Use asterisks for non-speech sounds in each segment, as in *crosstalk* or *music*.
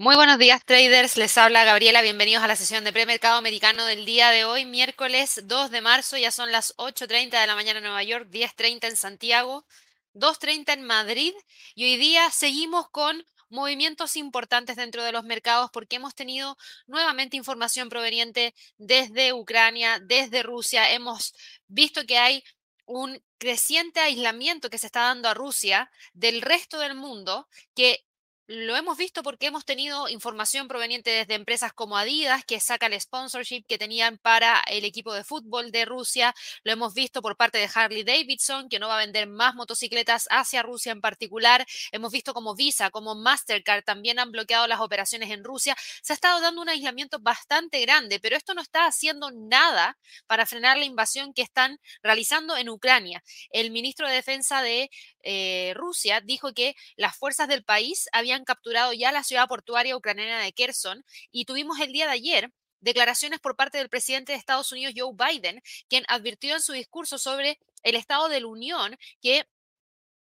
Muy buenos días, traders. Les habla Gabriela. Bienvenidos a la sesión de premercado americano del día de hoy, miércoles 2 de marzo. Ya son las 8.30 de la mañana en Nueva York, 10.30 en Santiago, 2.30 en Madrid. Y hoy día seguimos con movimientos importantes dentro de los mercados porque hemos tenido nuevamente información proveniente desde Ucrania, desde Rusia. Hemos visto que hay un creciente aislamiento que se está dando a Rusia del resto del mundo que lo hemos visto porque hemos tenido información proveniente desde empresas como Adidas, que saca el sponsorship que tenían para el equipo de fútbol de Rusia. Lo hemos visto por parte de Harley Davidson, que no va a vender más motocicletas hacia Rusia en particular. Hemos visto como Visa, como Mastercard también han bloqueado las operaciones en Rusia. Se ha estado dando un aislamiento bastante grande, pero esto no está haciendo nada para frenar la invasión que están realizando en Ucrania. El ministro de Defensa de eh, Rusia dijo que las fuerzas del país habían capturado ya la ciudad portuaria ucraniana de Kherson y tuvimos el día de ayer declaraciones por parte del presidente de Estados Unidos, Joe Biden, quien advirtió en su discurso sobre el estado de la Unión que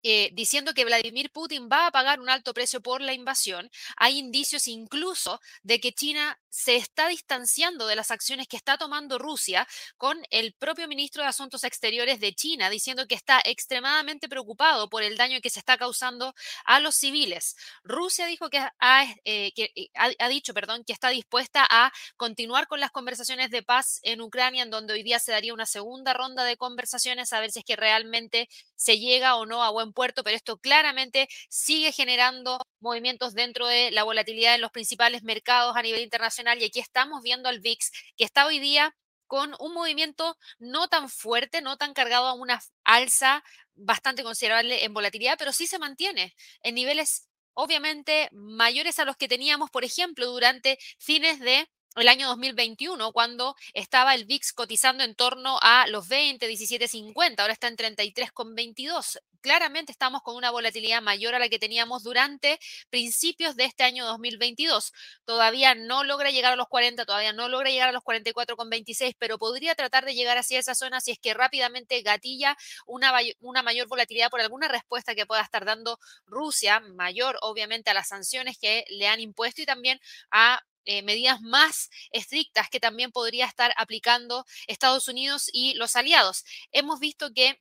eh, diciendo que Vladimir Putin va a pagar un alto precio por la invasión. Hay indicios incluso de que China se está distanciando de las acciones que está tomando Rusia con el propio ministro de Asuntos Exteriores de China diciendo que está extremadamente preocupado por el daño que se está causando a los civiles. Rusia dijo que ha, eh, eh, ha dicho perdón, que está dispuesta a continuar con las conversaciones de paz en Ucrania, en donde hoy día se daría una segunda ronda de conversaciones a ver si es que realmente se llega o no a buen puerto, pero esto claramente sigue generando movimientos dentro de la volatilidad en los principales mercados a nivel internacional y aquí estamos viendo al VIX que está hoy día con un movimiento no tan fuerte, no tan cargado a una alza bastante considerable en volatilidad, pero sí se mantiene en niveles obviamente mayores a los que teníamos, por ejemplo, durante fines de el año 2021, cuando estaba el VIX cotizando en torno a los 20, 17,50, ahora está en 33,22. Claramente estamos con una volatilidad mayor a la que teníamos durante principios de este año 2022. Todavía no logra llegar a los 40, todavía no logra llegar a los 44,26, pero podría tratar de llegar hacia esa zona si es que rápidamente gatilla una, una mayor volatilidad por alguna respuesta que pueda estar dando Rusia, mayor obviamente a las sanciones que le han impuesto y también a eh, medidas más estrictas que también podría estar aplicando Estados Unidos y los aliados. Hemos visto que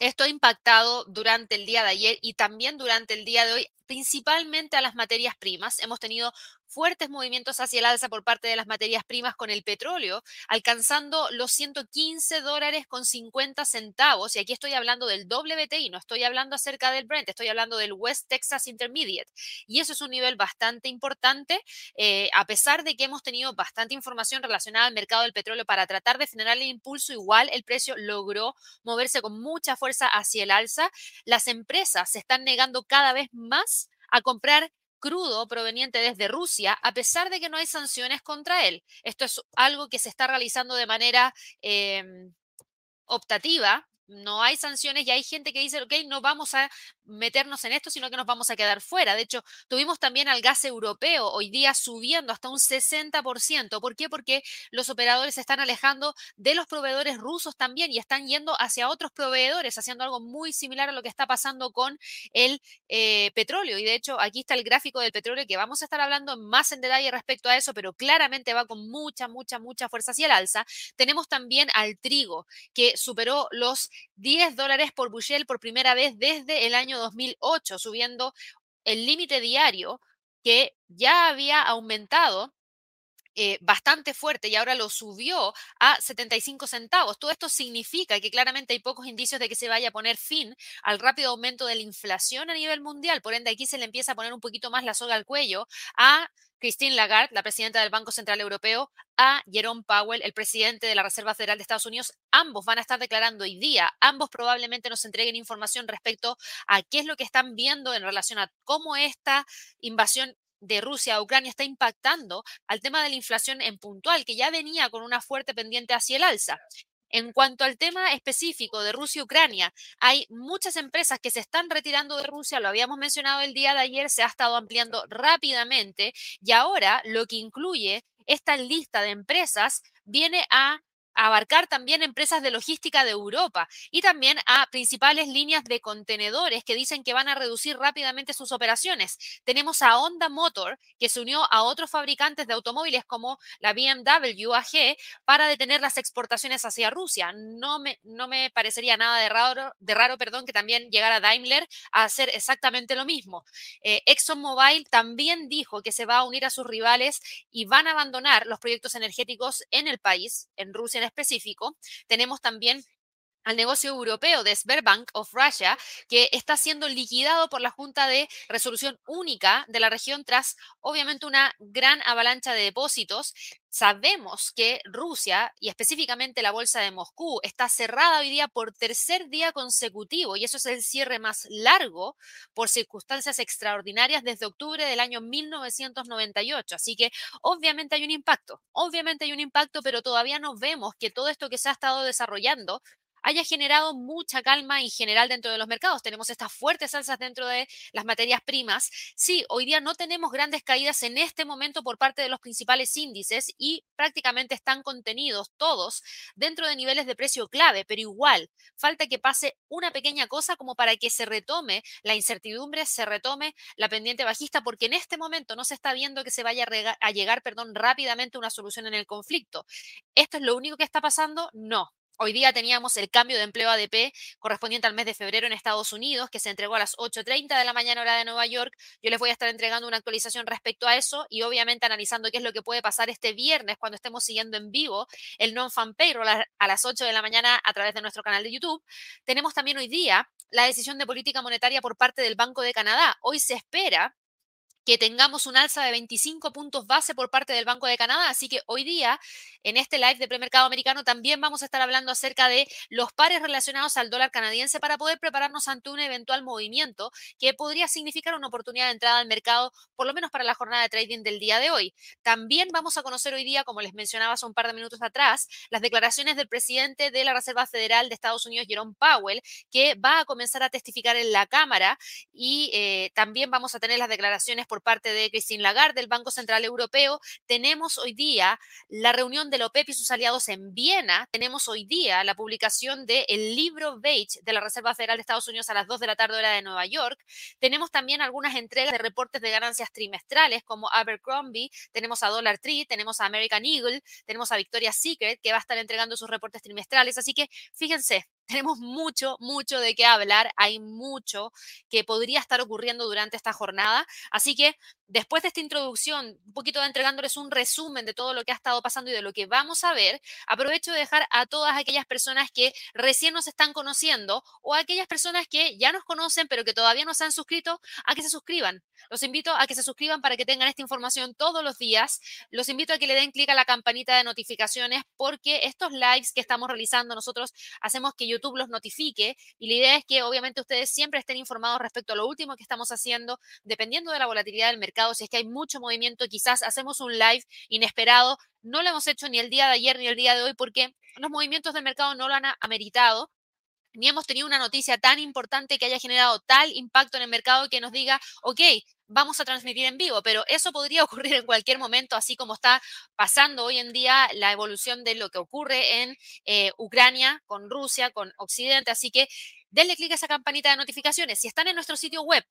esto ha impactado durante el día de ayer y también durante el día de hoy, principalmente a las materias primas. Hemos tenido fuertes movimientos hacia el alza por parte de las materias primas con el petróleo, alcanzando los 115 dólares con 50 centavos. Y aquí estoy hablando del WTI, no estoy hablando acerca del Brent, estoy hablando del West Texas Intermediate. Y eso es un nivel bastante importante, eh, a pesar de que hemos tenido bastante información relacionada al mercado del petróleo para tratar de generar el impulso, igual el precio logró moverse con mucha fuerza hacia el alza. Las empresas se están negando cada vez más a comprar crudo proveniente desde Rusia, a pesar de que no hay sanciones contra él. Esto es algo que se está realizando de manera em, optativa, no hay sanciones y hay gente que dice, ok, no vamos a meternos en esto, sino que nos vamos a quedar fuera. De hecho, tuvimos también al gas europeo hoy día subiendo hasta un 60%. ¿Por qué? Porque los operadores se están alejando de los proveedores rusos también y están yendo hacia otros proveedores, haciendo algo muy similar a lo que está pasando con el eh, petróleo. Y de hecho, aquí está el gráfico del petróleo que vamos a estar hablando más en detalle respecto a eso, pero claramente va con mucha, mucha, mucha fuerza hacia el alza. Tenemos también al trigo, que superó los 10 dólares por bushel por primera vez desde el año 2008, subiendo el límite diario que ya había aumentado eh, bastante fuerte y ahora lo subió a 75 centavos. Todo esto significa que claramente hay pocos indicios de que se vaya a poner fin al rápido aumento de la inflación a nivel mundial. Por ende, aquí se le empieza a poner un poquito más la soga al cuello a Christine Lagarde, la presidenta del Banco Central Europeo, a Jerome Powell, el presidente de la Reserva Federal de Estados Unidos. Ambos van a estar declarando hoy día, ambos probablemente nos entreguen información respecto a qué es lo que están viendo en relación a cómo esta invasión de Rusia a Ucrania está impactando al tema de la inflación en puntual, que ya venía con una fuerte pendiente hacia el alza. En cuanto al tema específico de Rusia y Ucrania, hay muchas empresas que se están retirando de Rusia, lo habíamos mencionado el día de ayer, se ha estado ampliando rápidamente y ahora lo que incluye esta lista de empresas viene a abarcar también empresas de logística de Europa y también a principales líneas de contenedores que dicen que van a reducir rápidamente sus operaciones. Tenemos a Honda Motor, que se unió a otros fabricantes de automóviles como la BMW AG para detener las exportaciones hacia Rusia. No me, no me parecería nada de raro, de raro perdón, que también llegara Daimler a hacer exactamente lo mismo. Eh, ExxonMobil también dijo que se va a unir a sus rivales y van a abandonar los proyectos energéticos en el país, en Rusia en específico. Tenemos también al negocio europeo de Sberbank of Russia, que está siendo liquidado por la Junta de Resolución Única de la región tras, obviamente, una gran avalancha de depósitos. Sabemos que Rusia y específicamente la Bolsa de Moscú está cerrada hoy día por tercer día consecutivo y eso es el cierre más largo por circunstancias extraordinarias desde octubre del año 1998. Así que obviamente hay un impacto, obviamente hay un impacto, pero todavía no vemos que todo esto que se ha estado desarrollando haya generado mucha calma en general dentro de los mercados. Tenemos estas fuertes alzas dentro de las materias primas. Sí, hoy día no tenemos grandes caídas en este momento por parte de los principales índices y prácticamente están contenidos todos dentro de niveles de precio clave, pero igual falta que pase una pequeña cosa como para que se retome la incertidumbre, se retome la pendiente bajista, porque en este momento no se está viendo que se vaya a, llegar perdón, rápidamente una solución en el conflicto. ¿Esto es lo único que está pasando? No. Hoy día teníamos el cambio de empleo ADP correspondiente al mes de febrero en Estados Unidos, que se entregó a las 8.30 de la mañana hora de Nueva York. Yo les voy a estar entregando una actualización respecto a eso y obviamente analizando qué es lo que puede pasar este viernes cuando estemos siguiendo en vivo el non-fan payroll a las 8 de la mañana a través de nuestro canal de YouTube. Tenemos también hoy día la decisión de política monetaria por parte del Banco de Canadá. Hoy se espera tengamos un alza de 25 puntos base por parte del Banco de Canadá. Así que hoy día, en este live de premercado americano, también vamos a estar hablando acerca de los pares relacionados al dólar canadiense para poder prepararnos ante un eventual movimiento que podría significar una oportunidad de entrada al mercado, por lo menos para la jornada de trading del día de hoy. También vamos a conocer hoy día, como les mencionaba hace un par de minutos atrás, las declaraciones del presidente de la Reserva Federal de Estados Unidos, Jerome Powell, que va a comenzar a testificar en la Cámara y eh, también vamos a tener las declaraciones por parte de Christine Lagarde del Banco Central Europeo. Tenemos hoy día la reunión de la OPEP y sus aliados en Viena. Tenemos hoy día la publicación del el libro Beige de la Reserva Federal de Estados Unidos a las 2 de la tarde hora de Nueva York. Tenemos también algunas entregas de reportes de ganancias trimestrales como Abercrombie, tenemos a Dollar Tree, tenemos a American Eagle, tenemos a Victoria's Secret que va a estar entregando sus reportes trimestrales. Así que fíjense, tenemos mucho, mucho de qué hablar, hay mucho que podría estar ocurriendo durante esta jornada. Así que después de esta introducción, un poquito de entregándoles un resumen de todo lo que ha estado pasando y de lo que vamos a ver, aprovecho de dejar a todas aquellas personas que recién nos están conociendo o a aquellas personas que ya nos conocen pero que todavía no se han suscrito a que se suscriban. Los invito a que se suscriban para que tengan esta información todos los días. Los invito a que le den clic a la campanita de notificaciones porque estos lives que estamos realizando nosotros hacemos que YouTube los notifique y la idea es que obviamente ustedes siempre estén informados respecto a lo último que estamos haciendo, dependiendo de la volatilidad del mercado, si es que hay mucho movimiento, quizás hacemos un live inesperado, no lo hemos hecho ni el día de ayer ni el día de hoy porque los movimientos del mercado no lo han ameritado ni hemos tenido una noticia tan importante que haya generado tal impacto en el mercado que nos diga, ok, vamos a transmitir en vivo, pero eso podría *laughs* ocurrir en cualquier momento, así como está pasando hoy en día la evolución de lo que ocurre en eh, Ucrania, con Rusia, con Occidente. Así que denle clic a esa campanita de notificaciones. Si están en nuestro sitio web,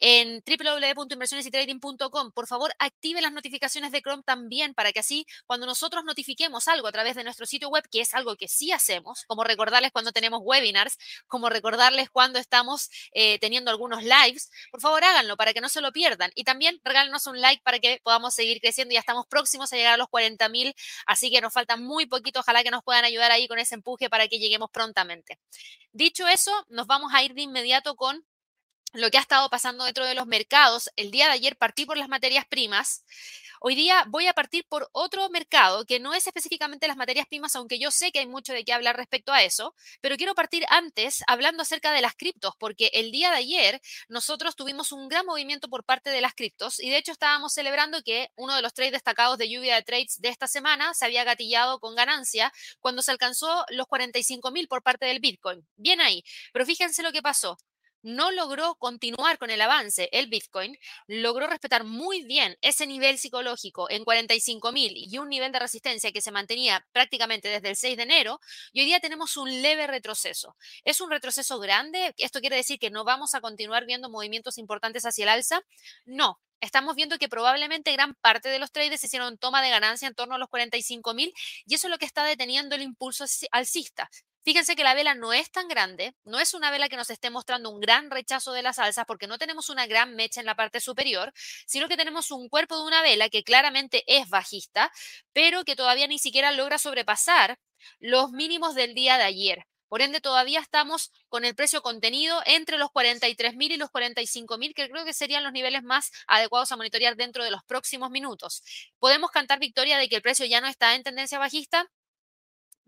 en www.inversionesytrading.com. Por favor, active las notificaciones de Chrome también para que así cuando nosotros notifiquemos algo a través de nuestro sitio web, que es algo que sí hacemos, como recordarles cuando tenemos webinars, como recordarles cuando estamos eh, teniendo algunos lives, por favor háganlo para que no se lo pierdan. Y también regálenos un like para que podamos seguir creciendo. Ya estamos próximos a llegar a los 40 mil, así que nos falta muy poquito. Ojalá que nos puedan ayudar ahí con ese empuje para que lleguemos prontamente. Dicho eso, nos vamos a ir de inmediato con lo que ha estado pasando dentro de los mercados. El día de ayer partí por las materias primas. Hoy día voy a partir por otro mercado que no es específicamente las materias primas, aunque yo sé que hay mucho de qué hablar respecto a eso, pero quiero partir antes hablando acerca de las criptos, porque el día de ayer nosotros tuvimos un gran movimiento por parte de las criptos y de hecho estábamos celebrando que uno de los trades destacados de lluvia de trades de esta semana se había gatillado con ganancia cuando se alcanzó los 45 mil por parte del Bitcoin. Bien ahí, pero fíjense lo que pasó no logró continuar con el avance, el Bitcoin logró respetar muy bien ese nivel psicológico en 45 mil y un nivel de resistencia que se mantenía prácticamente desde el 6 de enero, y hoy día tenemos un leve retroceso. ¿Es un retroceso grande? ¿Esto quiere decir que no vamos a continuar viendo movimientos importantes hacia el alza? No, estamos viendo que probablemente gran parte de los traders hicieron toma de ganancia en torno a los 45 mil y eso es lo que está deteniendo el impulso alcista. Fíjense que la vela no es tan grande, no es una vela que nos esté mostrando un gran rechazo de las alzas porque no tenemos una gran mecha en la parte superior, sino que tenemos un cuerpo de una vela que claramente es bajista, pero que todavía ni siquiera logra sobrepasar los mínimos del día de ayer. Por ende, todavía estamos con el precio contenido entre los 43.000 y los 45.000, que creo que serían los niveles más adecuados a monitorear dentro de los próximos minutos. ¿Podemos cantar victoria de que el precio ya no está en tendencia bajista?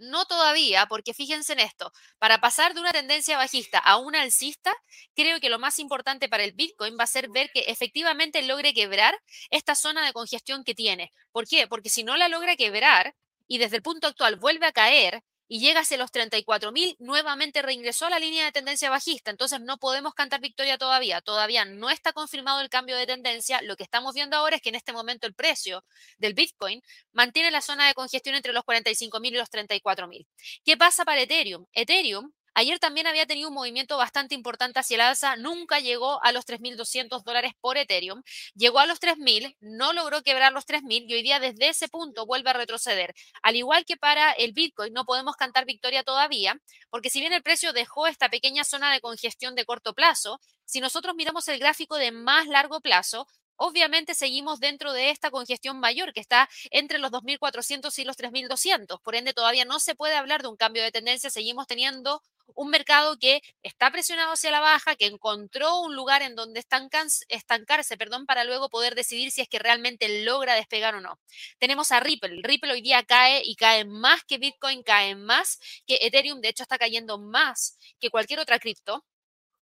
No todavía, porque fíjense en esto, para pasar de una tendencia bajista a una alcista, creo que lo más importante para el Bitcoin va a ser ver que efectivamente logre quebrar esta zona de congestión que tiene. ¿Por qué? Porque si no la logra quebrar y desde el punto actual vuelve a caer, y llega hacia los 34.000, nuevamente reingresó a la línea de tendencia bajista. Entonces no podemos cantar victoria todavía. Todavía no está confirmado el cambio de tendencia. Lo que estamos viendo ahora es que en este momento el precio del Bitcoin mantiene la zona de congestión entre los 45.000 y los 34.000. ¿Qué pasa para Ethereum? Ethereum Ayer también había tenido un movimiento bastante importante hacia el alza, nunca llegó a los 3.200 dólares por Ethereum, llegó a los 3.000, no logró quebrar los 3.000 y hoy día desde ese punto vuelve a retroceder. Al igual que para el Bitcoin, no podemos cantar victoria todavía, porque si bien el precio dejó esta pequeña zona de congestión de corto plazo, si nosotros miramos el gráfico de más largo plazo, obviamente seguimos dentro de esta congestión mayor que está entre los 2.400 y los 3.200. Por ende, todavía no se puede hablar de un cambio de tendencia. Seguimos teniendo un mercado que está presionado hacia la baja, que encontró un lugar en donde estancarse, perdón, para luego poder decidir si es que realmente logra despegar o no. Tenemos a Ripple. Ripple hoy día cae y cae más que Bitcoin, cae más que Ethereum. De hecho, está cayendo más que cualquier otra cripto.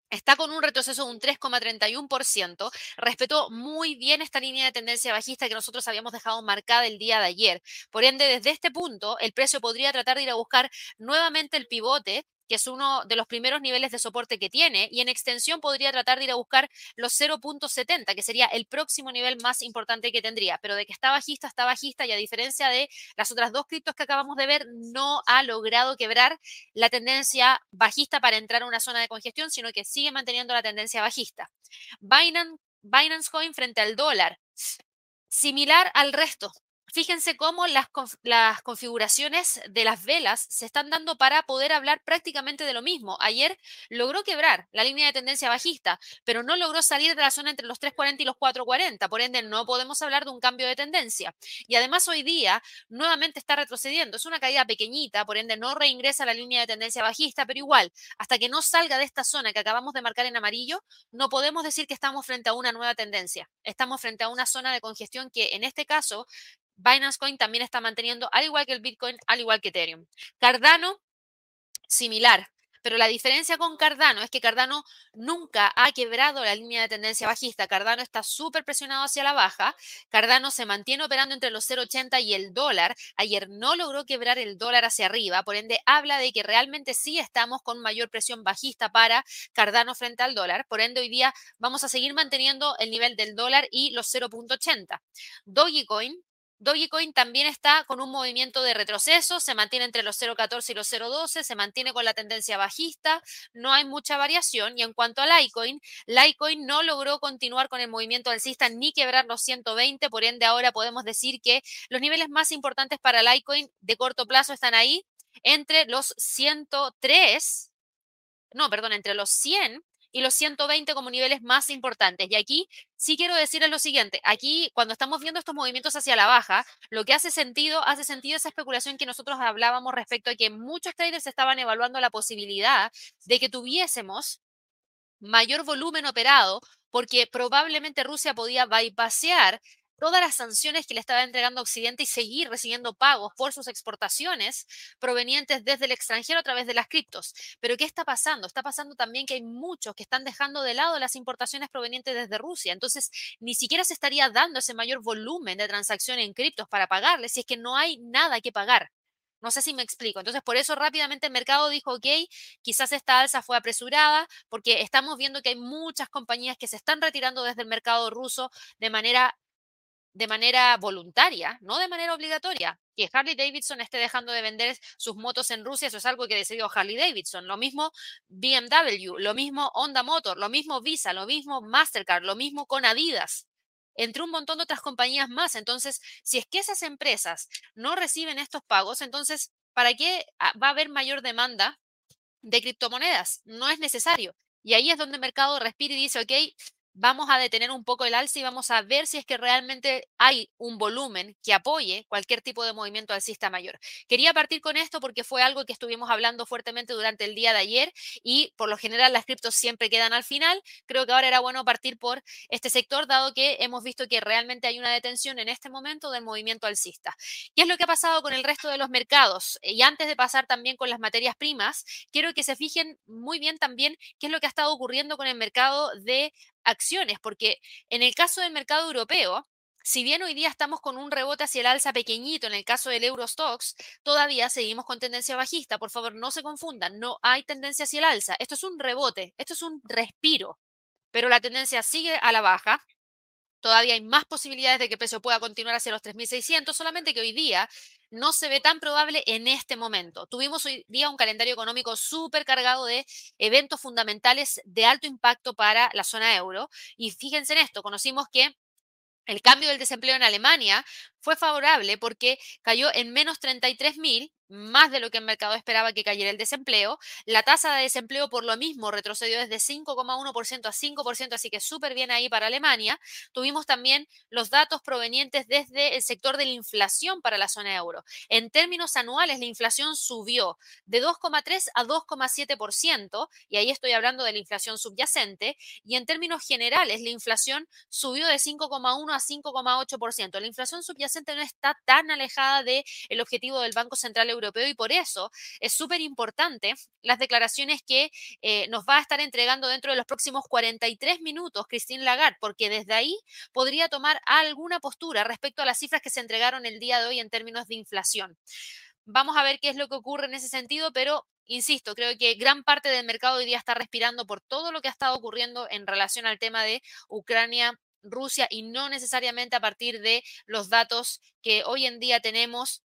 Está con un retroceso de un 3,31%. Respetó muy bien esta línea de tendencia bajista que nosotros habíamos dejado marcada el día de ayer. Por ende, desde este punto, el precio podría tratar de ir a buscar nuevamente el pivote que es uno de los primeros niveles de soporte que tiene, y en extensión podría tratar de ir a buscar los 0.70, que sería el próximo nivel más importante que tendría, pero de que está bajista, está bajista, y a diferencia de las otras dos criptos que acabamos de ver, no ha logrado quebrar la tendencia bajista para entrar a una zona de congestión, sino que sigue manteniendo la tendencia bajista. Binance, Binance Coin frente al dólar, similar al resto, Fíjense cómo las, configuraciones de las velas se están dando para poder hablar prácticamente de lo mismo. Ayer logró quebrar la línea de tendencia bajista, pero no logró salir de la zona entre los 3.40 y los 4.40. Por ende, no podemos hablar de un cambio de tendencia. Y además hoy día nuevamente está retrocediendo. Es una caída pequeñita, por ende no reingresa a la línea de tendencia bajista, pero igual, hasta que no salga de esta zona que acabamos de marcar en amarillo, no podemos decir que estamos frente a una nueva tendencia. Estamos frente a una zona de congestión que en este caso Binance Coin también está manteniendo, al igual que el Bitcoin, al igual que Ethereum. Cardano, similar. Pero la diferencia con Cardano es que Cardano nunca ha quebrado la línea de tendencia bajista. Cardano está súper presionado hacia la baja. Cardano se mantiene operando entre los 0,80 y el dólar. Ayer no logró quebrar el dólar hacia arriba. Por ende, habla de que realmente sí estamos con mayor presión bajista para Cardano frente al dólar. Por ende, hoy día vamos a seguir manteniendo el nivel del dólar y los 0.80. Dogecoin Dogecoin también está con un movimiento de retroceso, se mantiene entre los 0.14 y los 0.12, se mantiene con la tendencia bajista, no hay mucha variación. Y en cuanto a Litecoin, Litecoin no logró continuar con el movimiento alcista ni quebrar los 120, por ende ahora podemos decir que los niveles más importantes para Litecoin de corto plazo están ahí entre los 103, no, perdón, entre los 100 y los 120 como niveles más importantes. Y aquí sí quiero decirles lo siguiente, aquí cuando estamos viendo estos movimientos hacia la baja, lo que hace sentido, hace sentido esa especulación que nosotros hablábamos respecto a que muchos traders estaban evaluando la posibilidad de que tuviésemos mayor volumen operado porque probablemente Rusia podía bypassear todas las sanciones que le estaba entregando Occidente y seguir recibiendo pagos por sus exportaciones provenientes desde el extranjero a través de las criptos. Pero ¿qué está pasando? Está pasando también que hay muchos que están dejando de lado las importaciones provenientes desde Rusia. Entonces, ni siquiera se estaría dando ese mayor volumen de transacción en criptos para pagarles si es que no hay nada que pagar. No sé si me explico. Entonces, por eso rápidamente el mercado dijo, ok, quizás esta alza fue apresurada, porque estamos viendo que hay muchas compañías que se están retirando desde el mercado ruso de manera de manera voluntaria, no de manera obligatoria. Que Harley Davidson esté dejando de vender sus motos en Rusia, eso es algo que decidió Harley Davidson. Lo mismo BMW, lo mismo Honda Motor, lo mismo Visa, lo mismo Mastercard, lo mismo con Adidas entre un montón de otras compañías más. Entonces, si es que esas empresas no reciben estos pagos, entonces, ¿para qué va a haber mayor demanda de criptomonedas? No es necesario. Y ahí es donde el mercado respira y dice, ok, vamos a detener un poco el alza y vamos a ver si es que realmente hay un volumen que apoye cualquier tipo de movimiento alcista mayor. Quería partir con esto porque fue algo que estuvimos hablando fuertemente durante el día de ayer y por lo general las criptos siempre quedan al final. Creo que ahora era bueno partir por este sector dado que hemos visto que realmente hay una detención en este momento del movimiento alcista. ¿Qué es lo que ha pasado con el resto de los mercados? Y antes de pasar también con las materias primas, quiero que se fijen muy bien también qué es lo que ha estado ocurriendo con el mercado de acciones, porque en el caso del mercado europeo, si bien hoy día estamos con un rebote hacia el alza pequeñito en el caso del Eurostox, todavía seguimos con tendencia bajista. Por favor, no se confundan, no hay tendencia hacia el alza. Esto es un rebote, esto es un respiro, pero la tendencia sigue a la baja. Todavía hay más posibilidades de que precio pueda continuar hacia los 3.600, solamente que hoy día no se ve tan probable en este momento. Tuvimos hoy día un calendario económico súper cargado de eventos fundamentales de alto impacto para la zona euro. Y fíjense en esto, conocimos que el cambio del desempleo en Alemania fue favorable porque cayó en menos 33 mil más de lo que el mercado esperaba que cayera el desempleo. La tasa de desempleo por lo mismo retrocedió desde 5,1% a 5%, así que súper bien ahí para Alemania. Tuvimos también los datos provenientes desde el sector de la inflación para la zona euro. En términos anuales, la inflación subió de 2,3 a 2,7%, y ahí estoy hablando de la inflación subyacente, y en términos generales, la inflación subió de 5,1 a 5,8%. La inflación subyacente no está tan alejada del el objetivo del Banco Central Europeo y por eso es súper importante las declaraciones que eh, nos va a estar entregando dentro de los próximos 43 minutos Christine Lagarde, porque desde ahí podría tomar alguna postura respecto a las cifras que se entregaron el día de hoy en términos de inflación. Vamos a ver qué es lo que ocurre en ese sentido, pero insisto, creo que gran parte del mercado hoy día está respirando por todo lo que ha estado ocurriendo en relación al tema de Ucrania. Rusia y no necesariamente a partir de los datos que hoy en día tenemos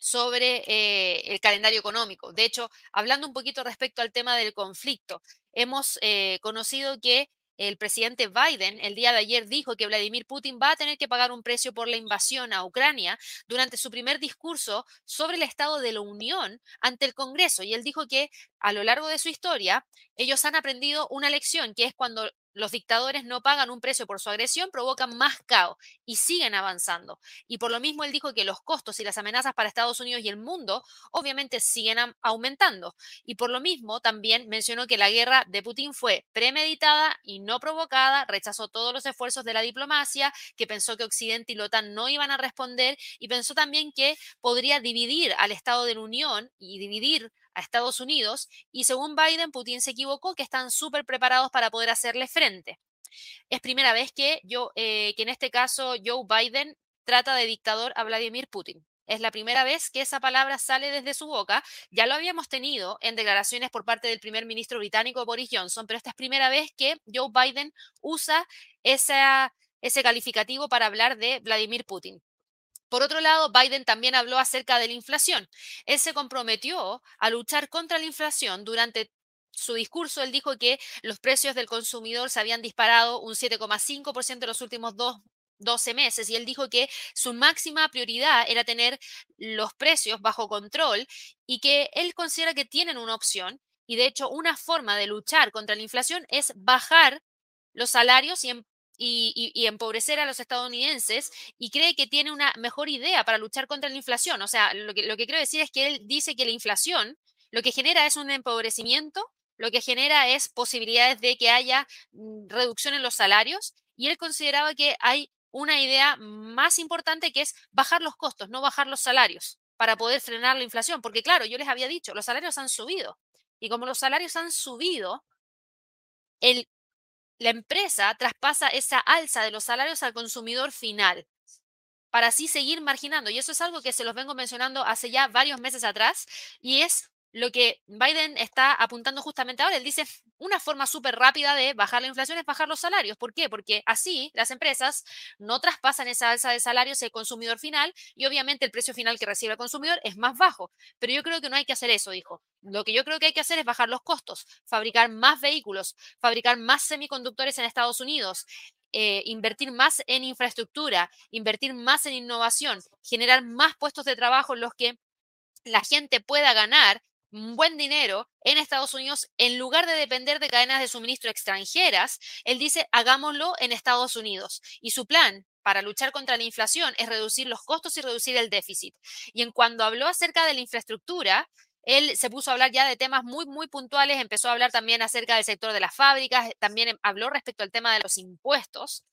sobre eh, el calendario económico. De hecho, hablando un poquito respecto al tema del conflicto, hemos eh, conocido que el presidente Biden el día de ayer dijo que Vladimir Putin va a tener que pagar un precio por la invasión a Ucrania durante su primer discurso sobre el estado de la Unión ante el Congreso. Y él dijo que a lo largo de su historia ellos han aprendido una lección, que es cuando los dictadores no pagan un precio por su agresión, provocan más caos y siguen avanzando. Y por lo mismo él dijo que los costos y las amenazas para Estados Unidos y el mundo obviamente siguen aumentando. Y por lo mismo también mencionó que la guerra de Putin fue premeditada y no provocada, rechazó todos los esfuerzos de la diplomacia, que pensó que Occidente y la OTAN no iban a responder y pensó también que podría dividir al Estado de la Unión y dividir a Estados Unidos y según Biden, Putin se equivocó, que están súper preparados para poder hacerle frente. Es primera vez que, yo, eh, que en este caso Joe Biden trata de dictador a Vladimir Putin. Es la primera vez que esa palabra sale desde su boca. Ya lo habíamos tenido en declaraciones por parte del primer ministro británico Boris Johnson, pero esta es primera vez que Joe Biden usa esa, ese calificativo para hablar de Vladimir Putin. Por otro lado, Biden también habló acerca de la inflación. Él se comprometió a luchar contra la inflación durante su discurso. Él dijo que los precios del consumidor se habían disparado un 7,5% en los últimos dos 12 meses y él dijo que su máxima prioridad era tener los precios bajo control y que él considera que tienen una opción y de hecho una forma de luchar contra la inflación es bajar los salarios y, y, empobrecer a los estadounidenses y cree que tiene una mejor idea para luchar contra la inflación. O sea, lo que, lo que quiero decir es que él dice que la inflación lo que genera es un empobrecimiento, lo que genera es posibilidades de que haya mm, reducción en los salarios y él consideraba que hay una idea más importante que es bajar los costos, no bajar los salarios para poder frenar la inflación. Porque claro, yo les había dicho, los salarios han subido. Y como los salarios han subido, el la empresa traspasa esa alza de los salarios al consumidor final. para así seguir marginando. Y eso es algo que se los vengo mencionando hace ya varios meses atrás y es lo que Biden está apuntando justamente ahora. Él dice, una forma súper rápida de bajar la inflación es bajar los salarios. ¿Por qué? Porque así las empresas no traspasan esa alza de salarios al consumidor final y obviamente el precio final que recibe el consumidor es más bajo. Pero yo creo que no hay que hacer eso, dijo. Lo que yo creo que hay que hacer es bajar los costos, fabricar más vehículos, fabricar más semiconductores en Estados Unidos, eh, invertir más en infraestructura, invertir más en innovación, generar más puestos de trabajo en los que la gente pueda ganar un buen dinero en Estados Unidos, en lugar de depender de cadenas de suministro extranjeras, él dice, hagámoslo en Estados Unidos. Y su plan para luchar contra la inflación es reducir los costos y reducir el déficit. Y en cuando habló acerca de la infraestructura, él se puso a hablar ya de temas muy, muy puntuales, empezó a hablar también acerca del sector de las fábricas, también habló respecto al tema de los impuestos,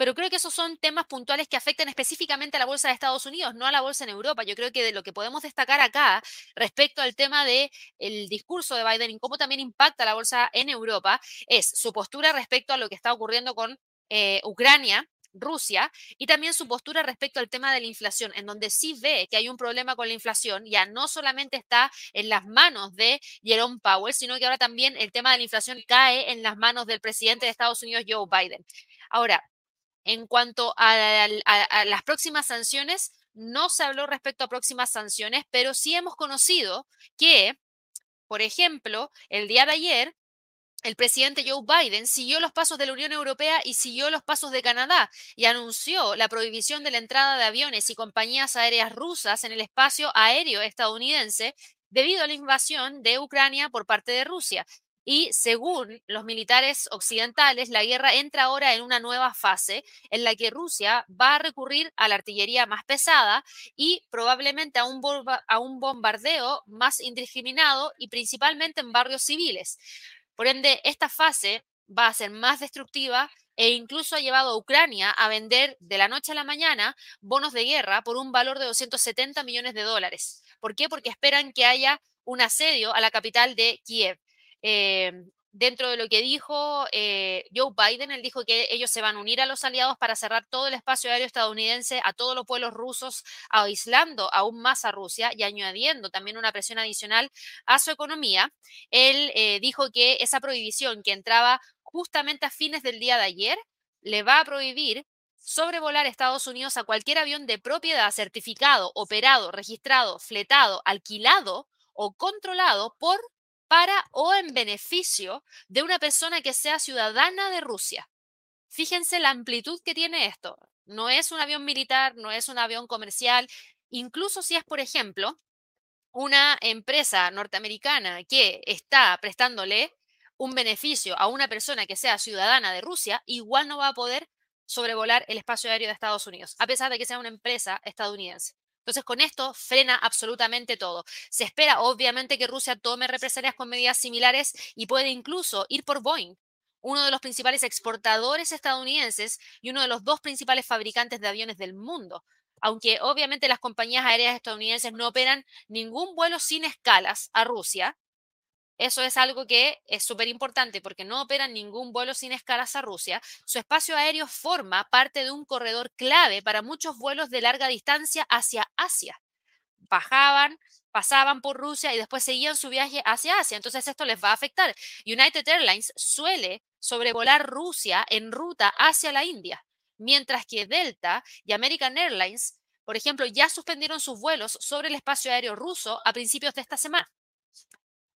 pero creo que esos son temas puntuales que afectan específicamente a la bolsa de Estados Unidos, no a la bolsa en Europa. Yo creo que de lo que podemos destacar acá respecto al tema del el discurso de Biden y cómo también impacta la bolsa en Europa es su postura respecto a lo que está ocurriendo con eh, Ucrania, Rusia y también su postura respecto al tema de la inflación, en donde sí ve que hay un problema con la inflación, ya no solamente está en las manos de Jerome Powell, sino que ahora también el tema de la inflación cae en las manos del presidente de Estados Unidos, Joe Biden. Ahora, en cuanto a, las próximas sanciones, no se habló respecto a próximas sanciones, pero sí hemos conocido que, por ejemplo, el día de ayer, el presidente Joe Biden siguió los pasos de la Unión Europea y siguió los pasos de Canadá y anunció la prohibición de la entrada de aviones y compañías aéreas rusas en el espacio aéreo estadounidense debido a la invasión de Ucrania por parte de Rusia. Y según los militares occidentales, la guerra entra ahora en una nueva fase en la que Rusia va a recurrir a la artillería más pesada y probablemente a un, bombardeo más indiscriminado y principalmente en barrios civiles. Por ende, esta fase va a ser más destructiva e incluso ha llevado a Ucrania a vender de la noche a la mañana bonos de guerra por un valor de 270 millones de dólares. ¿Por qué? Porque esperan que haya un asedio a la capital de Kiev. Em, dentro de lo que dijo eh, Joe Biden, él dijo que ellos se van a unir a los aliados para cerrar todo el espacio aéreo estadounidense a todos los pueblos rusos, aislando aún más a Rusia y añadiendo también una presión adicional a su economía. Él eh, dijo que esa prohibición que entraba justamente a fines del día de ayer le va a prohibir sobrevolar Estados Unidos a cualquier avión de propiedad certificado, operado, registrado, fletado, alquilado o controlado por para o en beneficio de una persona que sea ciudadana de Rusia. Fíjense la amplitud que tiene esto. No es un avión militar, no es un avión comercial, incluso si es, por ejemplo, una empresa norteamericana que está prestándole un beneficio a una persona que sea ciudadana de Rusia, igual no va a poder sobrevolar el espacio aéreo de Estados Unidos, a pesar de que sea una empresa estadounidense. Entonces, con esto frena absolutamente todo. Se espera, obviamente, que Rusia tome represalias con medidas similares y puede incluso ir por Boeing, uno de los principales exportadores estadounidenses y uno de los dos principales fabricantes de aviones del mundo. Aunque obviamente las compañías aéreas estadounidenses no operan ningún vuelo sin escalas a Rusia, eso es algo que es súper importante porque no operan ningún vuelo sin escalas a Rusia. Su espacio aéreo forma parte de un corredor clave para muchos vuelos de larga distancia hacia Asia. Bajaban, pasaban por Rusia y después seguían su viaje hacia Asia. Entonces esto les va a afectar. United Airlines suele sobrevolar Rusia en ruta hacia la India, mientras que Delta y American Airlines, por ejemplo, ya suspendieron sus vuelos sobre el espacio aéreo ruso a principios de esta semana.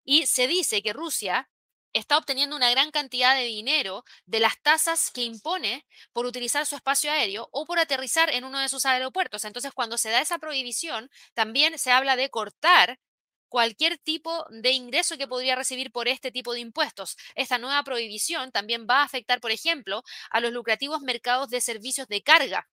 Y se dice que Rusia está obteniendo una gran cantidad de dinero de las tasas que impone por utilizar su espacio aéreo o por aterrizar en uno de sus aeropuertos. Entonces, cuando se da esa prohibición, también se habla de cortar cualquier tipo de ingreso que podría recibir por este tipo de impuestos. Esta nueva prohibición también va a afectar, por ejemplo, a los lucrativos mercados de servicios de carga.